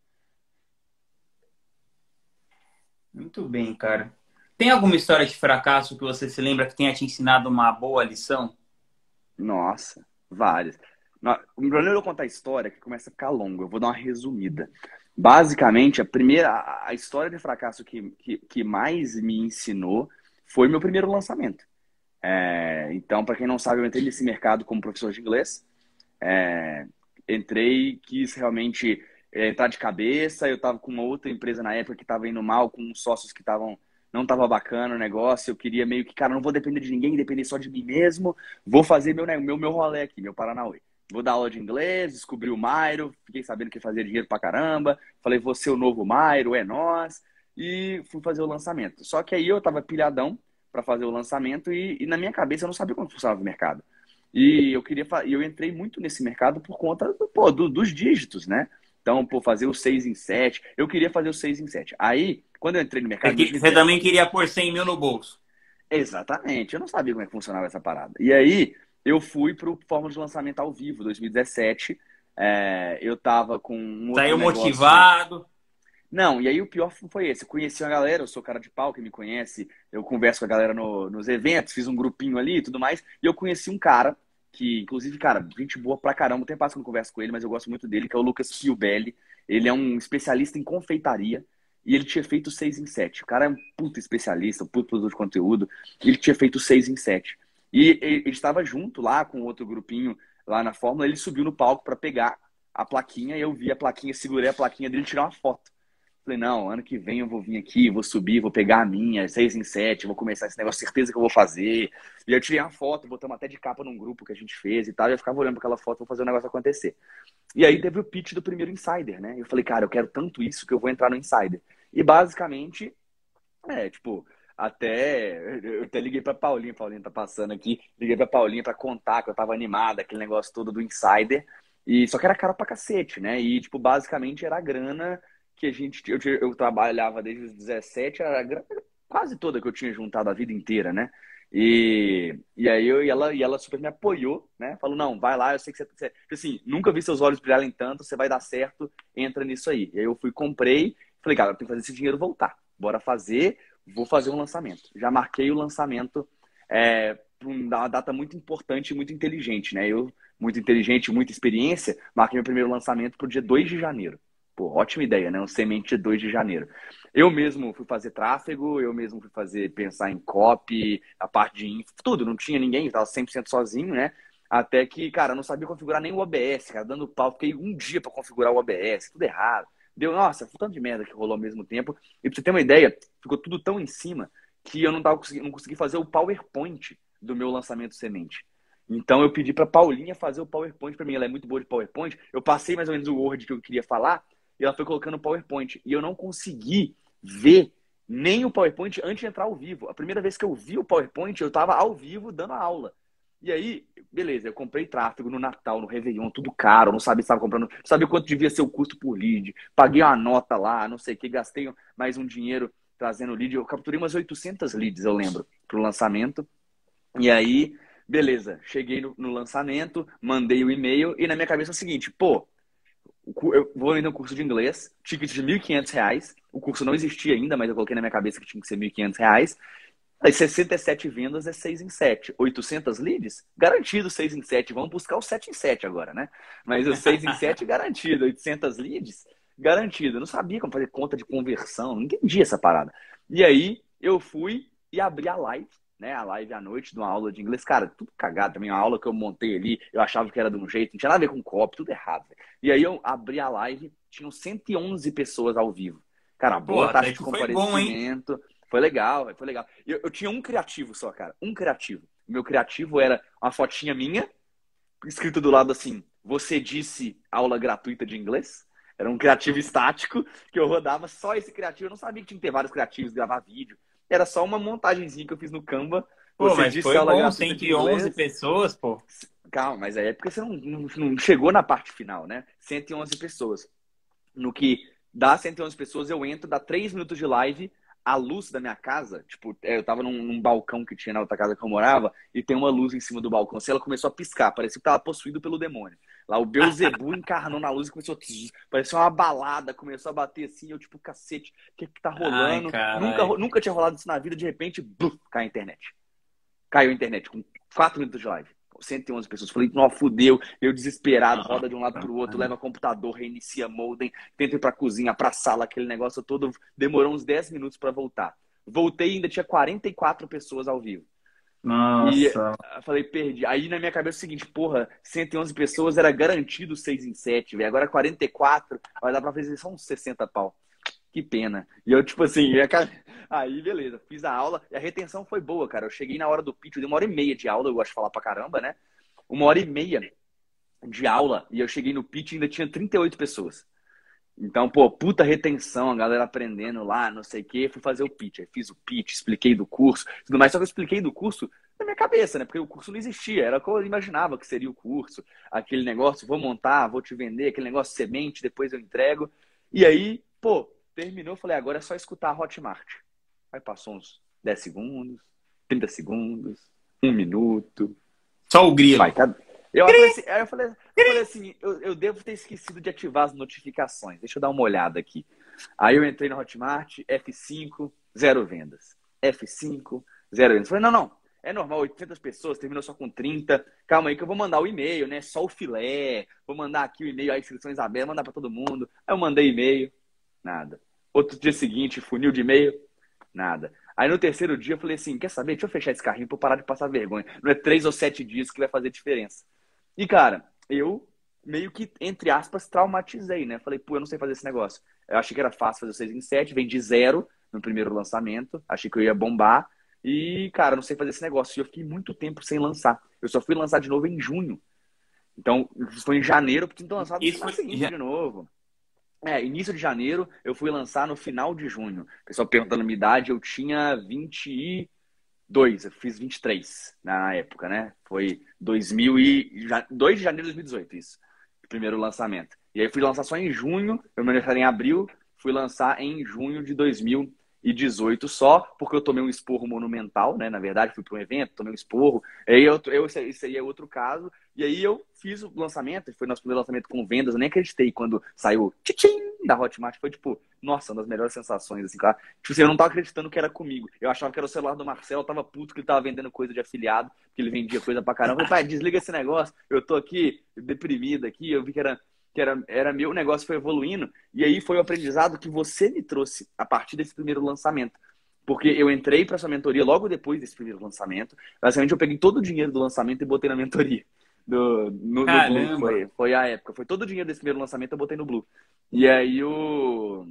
Muito bem, cara. Tem alguma história de fracasso que você se lembra que tenha te ensinado uma boa lição? Nossa, várias. O problema é eu contar a história que começa a ficar longo. Eu vou dar uma resumida. Basicamente, a primeira, a história de fracasso que, que, que mais me ensinou foi meu primeiro lançamento. É, então, para quem não sabe, eu entrei nesse mercado como professor de inglês. É, entrei, quis realmente é, entrar de cabeça. Eu estava com uma outra empresa na época que estava indo mal, com sócios que estavam não estava bacana o negócio. Eu queria meio que, cara, não vou depender de ninguém, depender só de mim mesmo. Vou fazer meu meu meu rolê aqui, meu Paranauê. Vou dar aula de inglês, descobri o Mairo, fiquei sabendo que fazia dinheiro pra caramba. Falei, vou ser o novo Mairo, é nós. E fui fazer o lançamento. Só que aí eu tava pilhadão para fazer o lançamento e, e, na minha cabeça eu não sabia como funcionava o mercado. E eu queria eu entrei muito nesse mercado por conta pô, do, dos dígitos, né? Então, pô, fazer o 6 em 7. Eu queria fazer o 6 em 7. Aí, Quando eu entrei no mercado. Você, você também queria pôr 100 mil no bolso. Exatamente. Eu não sabia como é que funcionava essa parada. E aí, eu fui pro Fórmula de Lançamento ao Vivo, 2017. É, eu tava com um Saiu motivado. Não, e aí o pior foi esse. Eu conheci uma galera, eu sou cara de pau, que me conhece, eu converso com a galera no, nos eventos, fiz um grupinho ali e tudo mais, e eu conheci um cara, que, inclusive, cara, gente boa pra caramba, tem passo que eu não converso com ele, mas eu gosto muito dele, que é o Lucas Fiubelli. Ele é um especialista em confeitaria, e ele tinha feito 6 em 7. O cara é um puta especialista, um puta produtor de conteúdo, ele tinha feito 6 em 7. E ele estava junto lá com outro grupinho lá na Fórmula, ele subiu no palco para pegar a plaquinha, e eu vi a plaquinha, segurei a plaquinha dele e tirar uma foto. Falei, não, ano que vem eu vou vir aqui, vou subir, vou pegar a minha, seis em sete, vou começar esse negócio, certeza que eu vou fazer. E eu tirei uma foto, botamos até de capa num grupo que a gente fez e tal, e eu ficava olhando para aquela foto, vou fazer o negócio acontecer. E aí teve o pitch do primeiro Insider, né? Eu falei, cara, eu quero tanto isso que eu vou entrar no Insider. E basicamente, é, tipo, até eu até liguei para Paulinha, Paulinha tá passando aqui, liguei para Paulinha para contar que eu tava animada, aquele negócio todo do Insider. E só que era caro pra cacete, né? E tipo, basicamente era a grana que a gente eu, eu trabalhava desde os 17, era quase toda que eu tinha juntado a vida inteira, né? E, e aí eu e ela, e ela super me apoiou, né? Falou, não, vai lá, eu sei que você, você assim, nunca vi seus olhos brilharem tanto, você vai dar certo, entra nisso aí. E aí eu fui, comprei, falei, cara, eu tenho que fazer esse dinheiro voltar. Bora fazer, vou fazer um lançamento. Já marquei o lançamento é, uma data muito importante muito inteligente, né? Eu, muito inteligente, muita experiência, marquei meu primeiro lançamento para o dia 2 de janeiro. Pô, ótima ideia, né? Um semente 2 de janeiro. Eu mesmo fui fazer tráfego, eu mesmo fui fazer, pensar em copy, a parte de info, tudo. Não tinha ninguém, estava 100% sozinho, né? Até que, cara, não sabia configurar nem o OBS, cara, dando pau. Fiquei um dia para configurar o OBS, tudo errado. Deu, nossa, foi tanto de merda que rolou ao mesmo tempo. E pra você ter uma ideia, ficou tudo tão em cima que eu não, tava não consegui fazer o PowerPoint do meu lançamento semente. Então eu pedi para Paulinha fazer o PowerPoint para mim. Ela é muito boa de PowerPoint. Eu passei mais ou menos o Word que eu queria falar e ela foi colocando o PowerPoint. E eu não consegui ver nem o PowerPoint antes de entrar ao vivo. A primeira vez que eu vi o PowerPoint, eu estava ao vivo dando a aula. E aí, beleza, eu comprei tráfego no Natal, no Réveillon, tudo caro, não sabia se estava comprando, não sabia quanto devia ser o custo por lead, paguei uma nota lá, não sei o que, gastei mais um dinheiro trazendo lead. Eu capturei umas 800 leads, eu lembro, para o lançamento. E aí, beleza, cheguei no, no lançamento, mandei o e-mail e na minha cabeça é o seguinte, pô, eu vou vender um curso de inglês, ticket de R$ 1.500. O curso não existia ainda, mas eu coloquei na minha cabeça que tinha que ser R$ 1.500. Aí 67 vendas é 6 em 7. 800 leads? Garantido 6 em 7. Vamos buscar o 7 em 7 agora, né? Mas o 6 em 7 garantido. 800 leads? Garantido. Eu não sabia como fazer conta de conversão. Não entendi essa parada. E aí eu fui e abri a live né, a live à noite de uma aula de inglês. Cara, tudo cagado também. A aula que eu montei ali, eu achava que era de um jeito, não tinha nada a ver com copy, tudo errado. E aí eu abri a live, tinham 111 pessoas ao vivo. Cara, boa Pô, taxa de comparecimento. Foi, bom, foi, legal, foi legal. Eu, eu tinha um criativo só, cara. Um criativo. Meu criativo era uma fotinha minha, escrito do lado assim: Você disse aula gratuita de inglês? Era um criativo estático que eu rodava só esse criativo. Eu não sabia que tinha que ter vários criativos, gravar vídeo. Era só uma montagenzinha que eu fiz no Canva. Pô, você mas disse foi bom, 111 pessoas, pô. Calma, mas aí é porque você não, não, não, chegou na parte final, né? 111 pessoas. No que dá 111 pessoas, eu entro, dá 3 minutos de live, a luz da minha casa, tipo, é, eu tava num, num, balcão que tinha na outra casa que eu morava, e tem uma luz em cima do balcão. Assim, ela começou a piscar, parecia que tava possuído pelo demônio. Lá o Beuzebu encarnou na luz e começou a... Parecia uma balada, começou a bater assim, eu tipo, cacete, o que que tá rolando? Ai, nunca, nunca tinha rolado isso na vida, de repente, bluf, cai a internet. Caiu a internet, com 4 minutos de live. 111 pessoas. Falei, não, fudeu. Eu desesperado, roda de um lado pro outro, leva computador, reinicia modem, tenta ir pra cozinha, pra sala, aquele negócio todo. Demorou uns 10 minutos para voltar. Voltei e ainda tinha 44 pessoas ao vivo. Nossa. E eu falei, perdi. Aí na minha cabeça é o seguinte, porra, 111 pessoas era garantido 6 em 7, velho. Agora 44, vai dar pra fazer só uns 60 pau. Que pena. E eu, tipo assim, aí beleza, fiz a aula e a retenção foi boa, cara. Eu cheguei na hora do pitch, deu uma hora e meia de aula, eu gosto de falar pra caramba, né? Uma hora e meia de aula e eu cheguei no pitch e ainda tinha 38 pessoas. Então, pô, puta retenção, a galera aprendendo lá, não sei o quê. Fui fazer o pitch. Aí fiz o pitch, expliquei do curso, tudo mais. Só que eu expliquei do curso na minha cabeça, né? Porque o curso não existia. Era como eu imaginava que seria o curso. Aquele negócio, vou montar, vou te vender, aquele negócio semente, depois eu entrego. E aí, pô, terminou, falei, agora é só escutar a Hotmart. Aí passou uns 10 segundos, 30 segundos, um minuto. Só o grilo. Vai, tá... eu, falei assim, aí eu falei, eu falei assim, eu, eu, devo ter esquecido de ativar as notificações. Deixa eu dar uma olhada aqui. Aí eu entrei no Hotmart, F5, zero vendas. F5, zero vendas. Eu falei, não, não, é normal, 800 pessoas, terminou só com 30. Calma aí que eu vou mandar o e-mail, né? Só o filé. Vou mandar aqui o e-mail, a inscrições abertas, mandar para todo mundo. Aí eu mandei e-mail, nada. Outro dia seguinte, funil de e-mail, nada. Aí no terceiro dia eu falei assim, quer saber? Deixa eu fechar esse carrinho pra eu parar de passar vergonha. Não é três ou sete dias que vai fazer diferença. E, cara, eu meio que, entre aspas, traumatizei, né? Falei, pô, eu não sei fazer esse negócio. Eu achei que era fácil fazer o 6 em 7, vendi zero no primeiro lançamento, achei que eu ia bombar. E, cara, não sei fazer esse negócio. E eu fiquei muito tempo sem lançar. Eu só fui lançar de novo em junho. Então, foi em janeiro, porque tinha lançado Isso no seguinte já... de novo. É, início de janeiro, eu fui lançar no final de junho. O pessoal perguntando a minha idade, eu tinha 22, eu fiz 23 na época, né? Foi 2000 e... 2 de janeiro de 2018, isso. Primeiro lançamento. E aí fui lançar só em junho, eu me aniversário em abril, fui lançar em junho de 2000 e 18 só, porque eu tomei um esporro monumental, né? Na verdade, fui para um evento, tomei um esporro. Aí eu, eu, isso aí é outro caso. E aí eu fiz o lançamento, foi nosso primeiro lançamento com vendas, eu nem acreditei quando saiu tchim da Hotmart. Foi tipo, nossa, uma das melhores sensações, assim, claro. Tipo assim, eu não tava acreditando que era comigo. Eu achava que era o celular do Marcelo, eu tava puto que ele tava vendendo coisa de afiliado, que ele vendia coisa pra caramba. Eu falei, pai, desliga esse negócio, eu tô aqui deprimido aqui, eu vi que era que era, era meu, o negócio foi evoluindo. E aí foi o aprendizado que você me trouxe a partir desse primeiro lançamento. Porque eu entrei para essa mentoria logo depois desse primeiro lançamento. Basicamente, eu peguei todo o dinheiro do lançamento e botei na mentoria. Do, no, no Blue. Foi, foi a época. Foi todo o dinheiro desse primeiro lançamento eu botei no Blue. E aí o.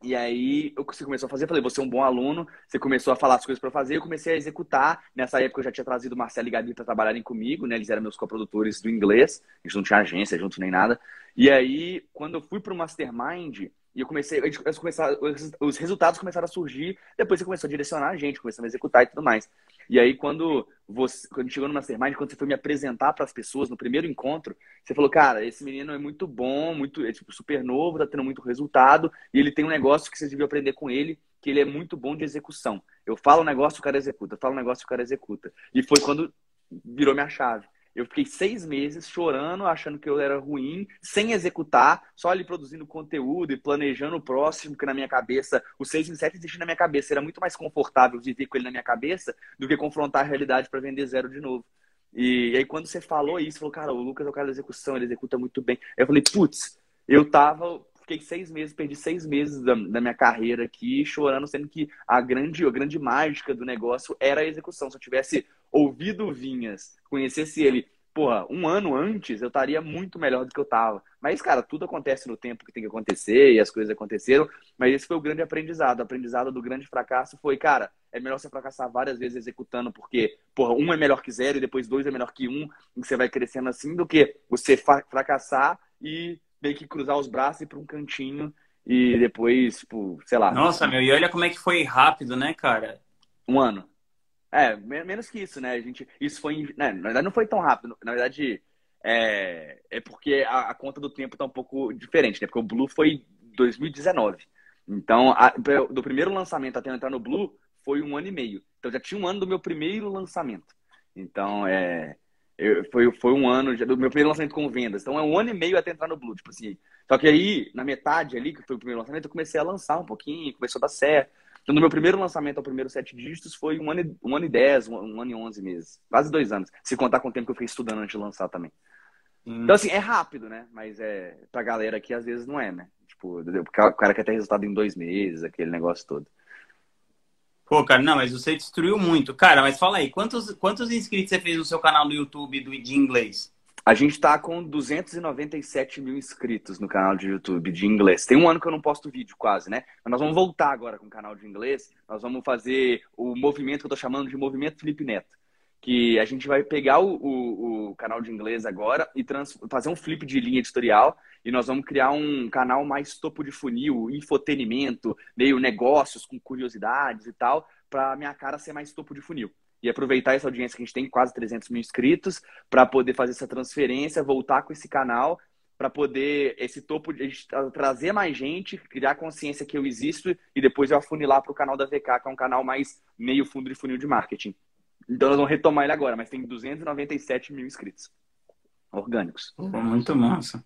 E aí você começou a fazer, eu falei, você é um bom aluno, você começou a falar as coisas para fazer, eu comecei a executar. Nessa época eu já tinha trazido o Marcelo e Gabi para trabalharem comigo, né? Eles eram meus coprodutores do inglês, a gente não tinha agência junto nem nada. E aí, quando eu fui para o Mastermind, e eu comecei, os resultados começaram a surgir, depois você começou a direcionar a gente, começou a executar e tudo mais. E aí, quando você, quando chegou no Mastermind, quando você foi me apresentar para as pessoas no primeiro encontro, você falou, cara, esse menino é muito bom, muito, é tipo super novo, tá tendo muito resultado, e ele tem um negócio que vocês deviam aprender com ele, que ele é muito bom de execução. Eu falo um negócio, o cara executa, eu falo um negócio, o cara executa. E foi quando virou minha chave. Eu fiquei seis meses chorando, achando que eu era ruim, sem executar, só ali produzindo conteúdo e planejando o próximo, que na minha cabeça, o 6 em 7 existia na minha cabeça. Era muito mais confortável viver com ele na minha cabeça do que confrontar a realidade para vender zero de novo. E, e, aí, quando você falou isso, falou, cara, o Lucas é o cara da execução, ele executa muito bem. Aí eu falei, putz, eu tava fiquei seis meses, perdi seis meses da, da, minha carreira aqui chorando, sendo que a grande, a grande mágica do negócio era a execução. Se eu tivesse ouvido Vinhas, conhecesse ele, porra, um ano antes, eu estaria muito melhor do que eu tava. Mas, cara, tudo acontece no tempo que tem que acontecer e as coisas aconteceram. Mas esse foi o grande aprendizado. O aprendizado do grande fracasso foi, cara, é melhor você fracassar várias vezes executando, porque, porra, um é melhor que zero e depois dois é melhor que um, e você vai crescendo assim, do que você fracassar e meio que cruzar os braços e ir para um cantinho e depois, tipo, sei lá. Nossa, meu, e olha como é que foi rápido, né, cara? Um ano. É, menos que isso, né? A gente, isso foi. Né, na verdade, não foi tão rápido. Na verdade, é, é porque a, a, conta do tempo tá um pouco diferente, né? Porque o Blue foi 2019. Então, a, do primeiro lançamento até entrar no Blue, foi um ano e meio. Então, já tinha um ano do meu primeiro lançamento. Então, é. Eu, foi, foi um ano do meu primeiro lançamento com vendas. Então é um ano e meio até entrar no Blue, tipo assim. Só que aí, na metade ali, que foi o primeiro lançamento, eu comecei a lançar um pouquinho, começou a dar certo. Então, no meu primeiro lançamento ao primeiro sete dígitos foi um ano, e, um ano e dez, um, um, ano e onze meses. Quase dois anos. Se contar com o tempo que eu fiquei estudando antes de lançar também. Hum. Então, assim, é rápido, né? Mas é, pra galera aqui, às vezes, não é, né? Tipo, o cara quer ter resultado em dois meses, aquele negócio todo. Pô, cara, não, mas você destruiu muito. Cara, mas fala aí, quantos, quantos inscritos você fez no seu canal do YouTube do, de inglês? A gente está com 297 mil inscritos no canal de YouTube de inglês. Tem um ano que eu não posto vídeo quase, né? Mas nós vamos voltar agora com o canal de inglês. Nós vamos fazer o movimento que eu tô chamando de movimento Felipe Neto. Que a gente vai pegar o, o, o canal de inglês agora e fazer um flip de linha editorial e nós vamos criar um canal mais topo de funil, infotenimento, meio negócios com curiosidades e tal, para minha cara ser mais topo de funil. E aproveitar essa audiência que a gente tem, quase 300 mil inscritos, para poder fazer essa transferência, voltar com esse canal para poder esse topo trazer mais gente, criar consciência que eu existo e depois eu afunilar para o canal da VK, que é um canal mais meio fundo de funil de marketing. Então nós vamos retomar ele agora, mas tem 297 mil inscritos orgânicos. Muito massa.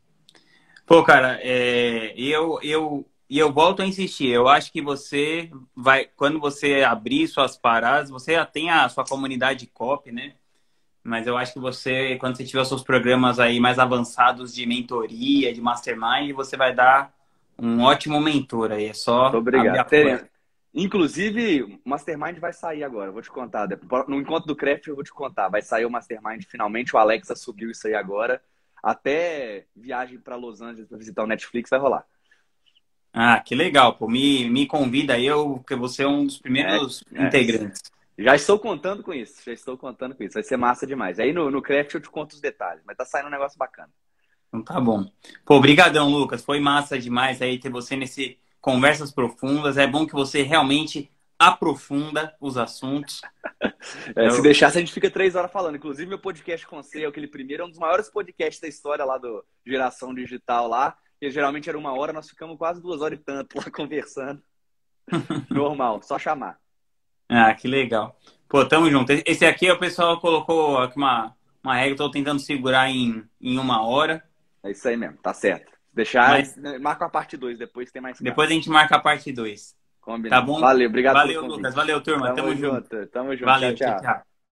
Pô, cara, é, eu, eu, e eu volto a insistir, eu acho que você vai, quando você abrir suas paradas, você já tem a sua comunidade copy, né? Mas eu acho que você, quando você tiver os seus programas aí mais avançados de mentoria, de mastermind, você vai dar um ótimo mentor aí. É só. Muito obrigado. Inclusive, o Mastermind vai sair agora, vou te contar. No encontro do Craft eu vou te contar. Vai sair o Mastermind finalmente. O Alexa subiu isso aí agora. Até viagem para Los Angeles para visitar o Netflix vai rolar. Ah, que legal, pô. Me, me convida aí, eu, porque você é um dos primeiros é, é. integrantes. É. Já estou contando com isso, já estou contando com isso. Vai ser massa demais. Aí no, no craft eu te conto os detalhes, mas tá saindo um negócio bacana. Então tá bom. Pô, brigadão, Lucas. Foi massa demais aí ter você nesse Conversas Profundas. É bom que você realmente aprofunda os assuntos. É, eu... Se deixasse, a gente fica três horas falando. Inclusive, meu podcast com você, aquele primeiro, é um dos maiores podcasts da história lá do Geração Digital lá. Que geralmente era uma hora, nós ficamos quase duas horas e tanto lá conversando. Normal, só chamar. Ah, que legal. Pô, tamo junto. Esse aqui o pessoal colocou aqui uma, uma regra, estou tentando segurar em, em uma hora. É isso aí mesmo, tá certo. Deixar, Mas... marca a parte 2, depois tem mais. Depois a gente marca a parte 2. Tá bom? Valeu, obrigado Valeu, Lucas. Valeu, turma. Tamo, tamo junto. junto. Tamo junto. Valeu, tchau. tchau. tchau.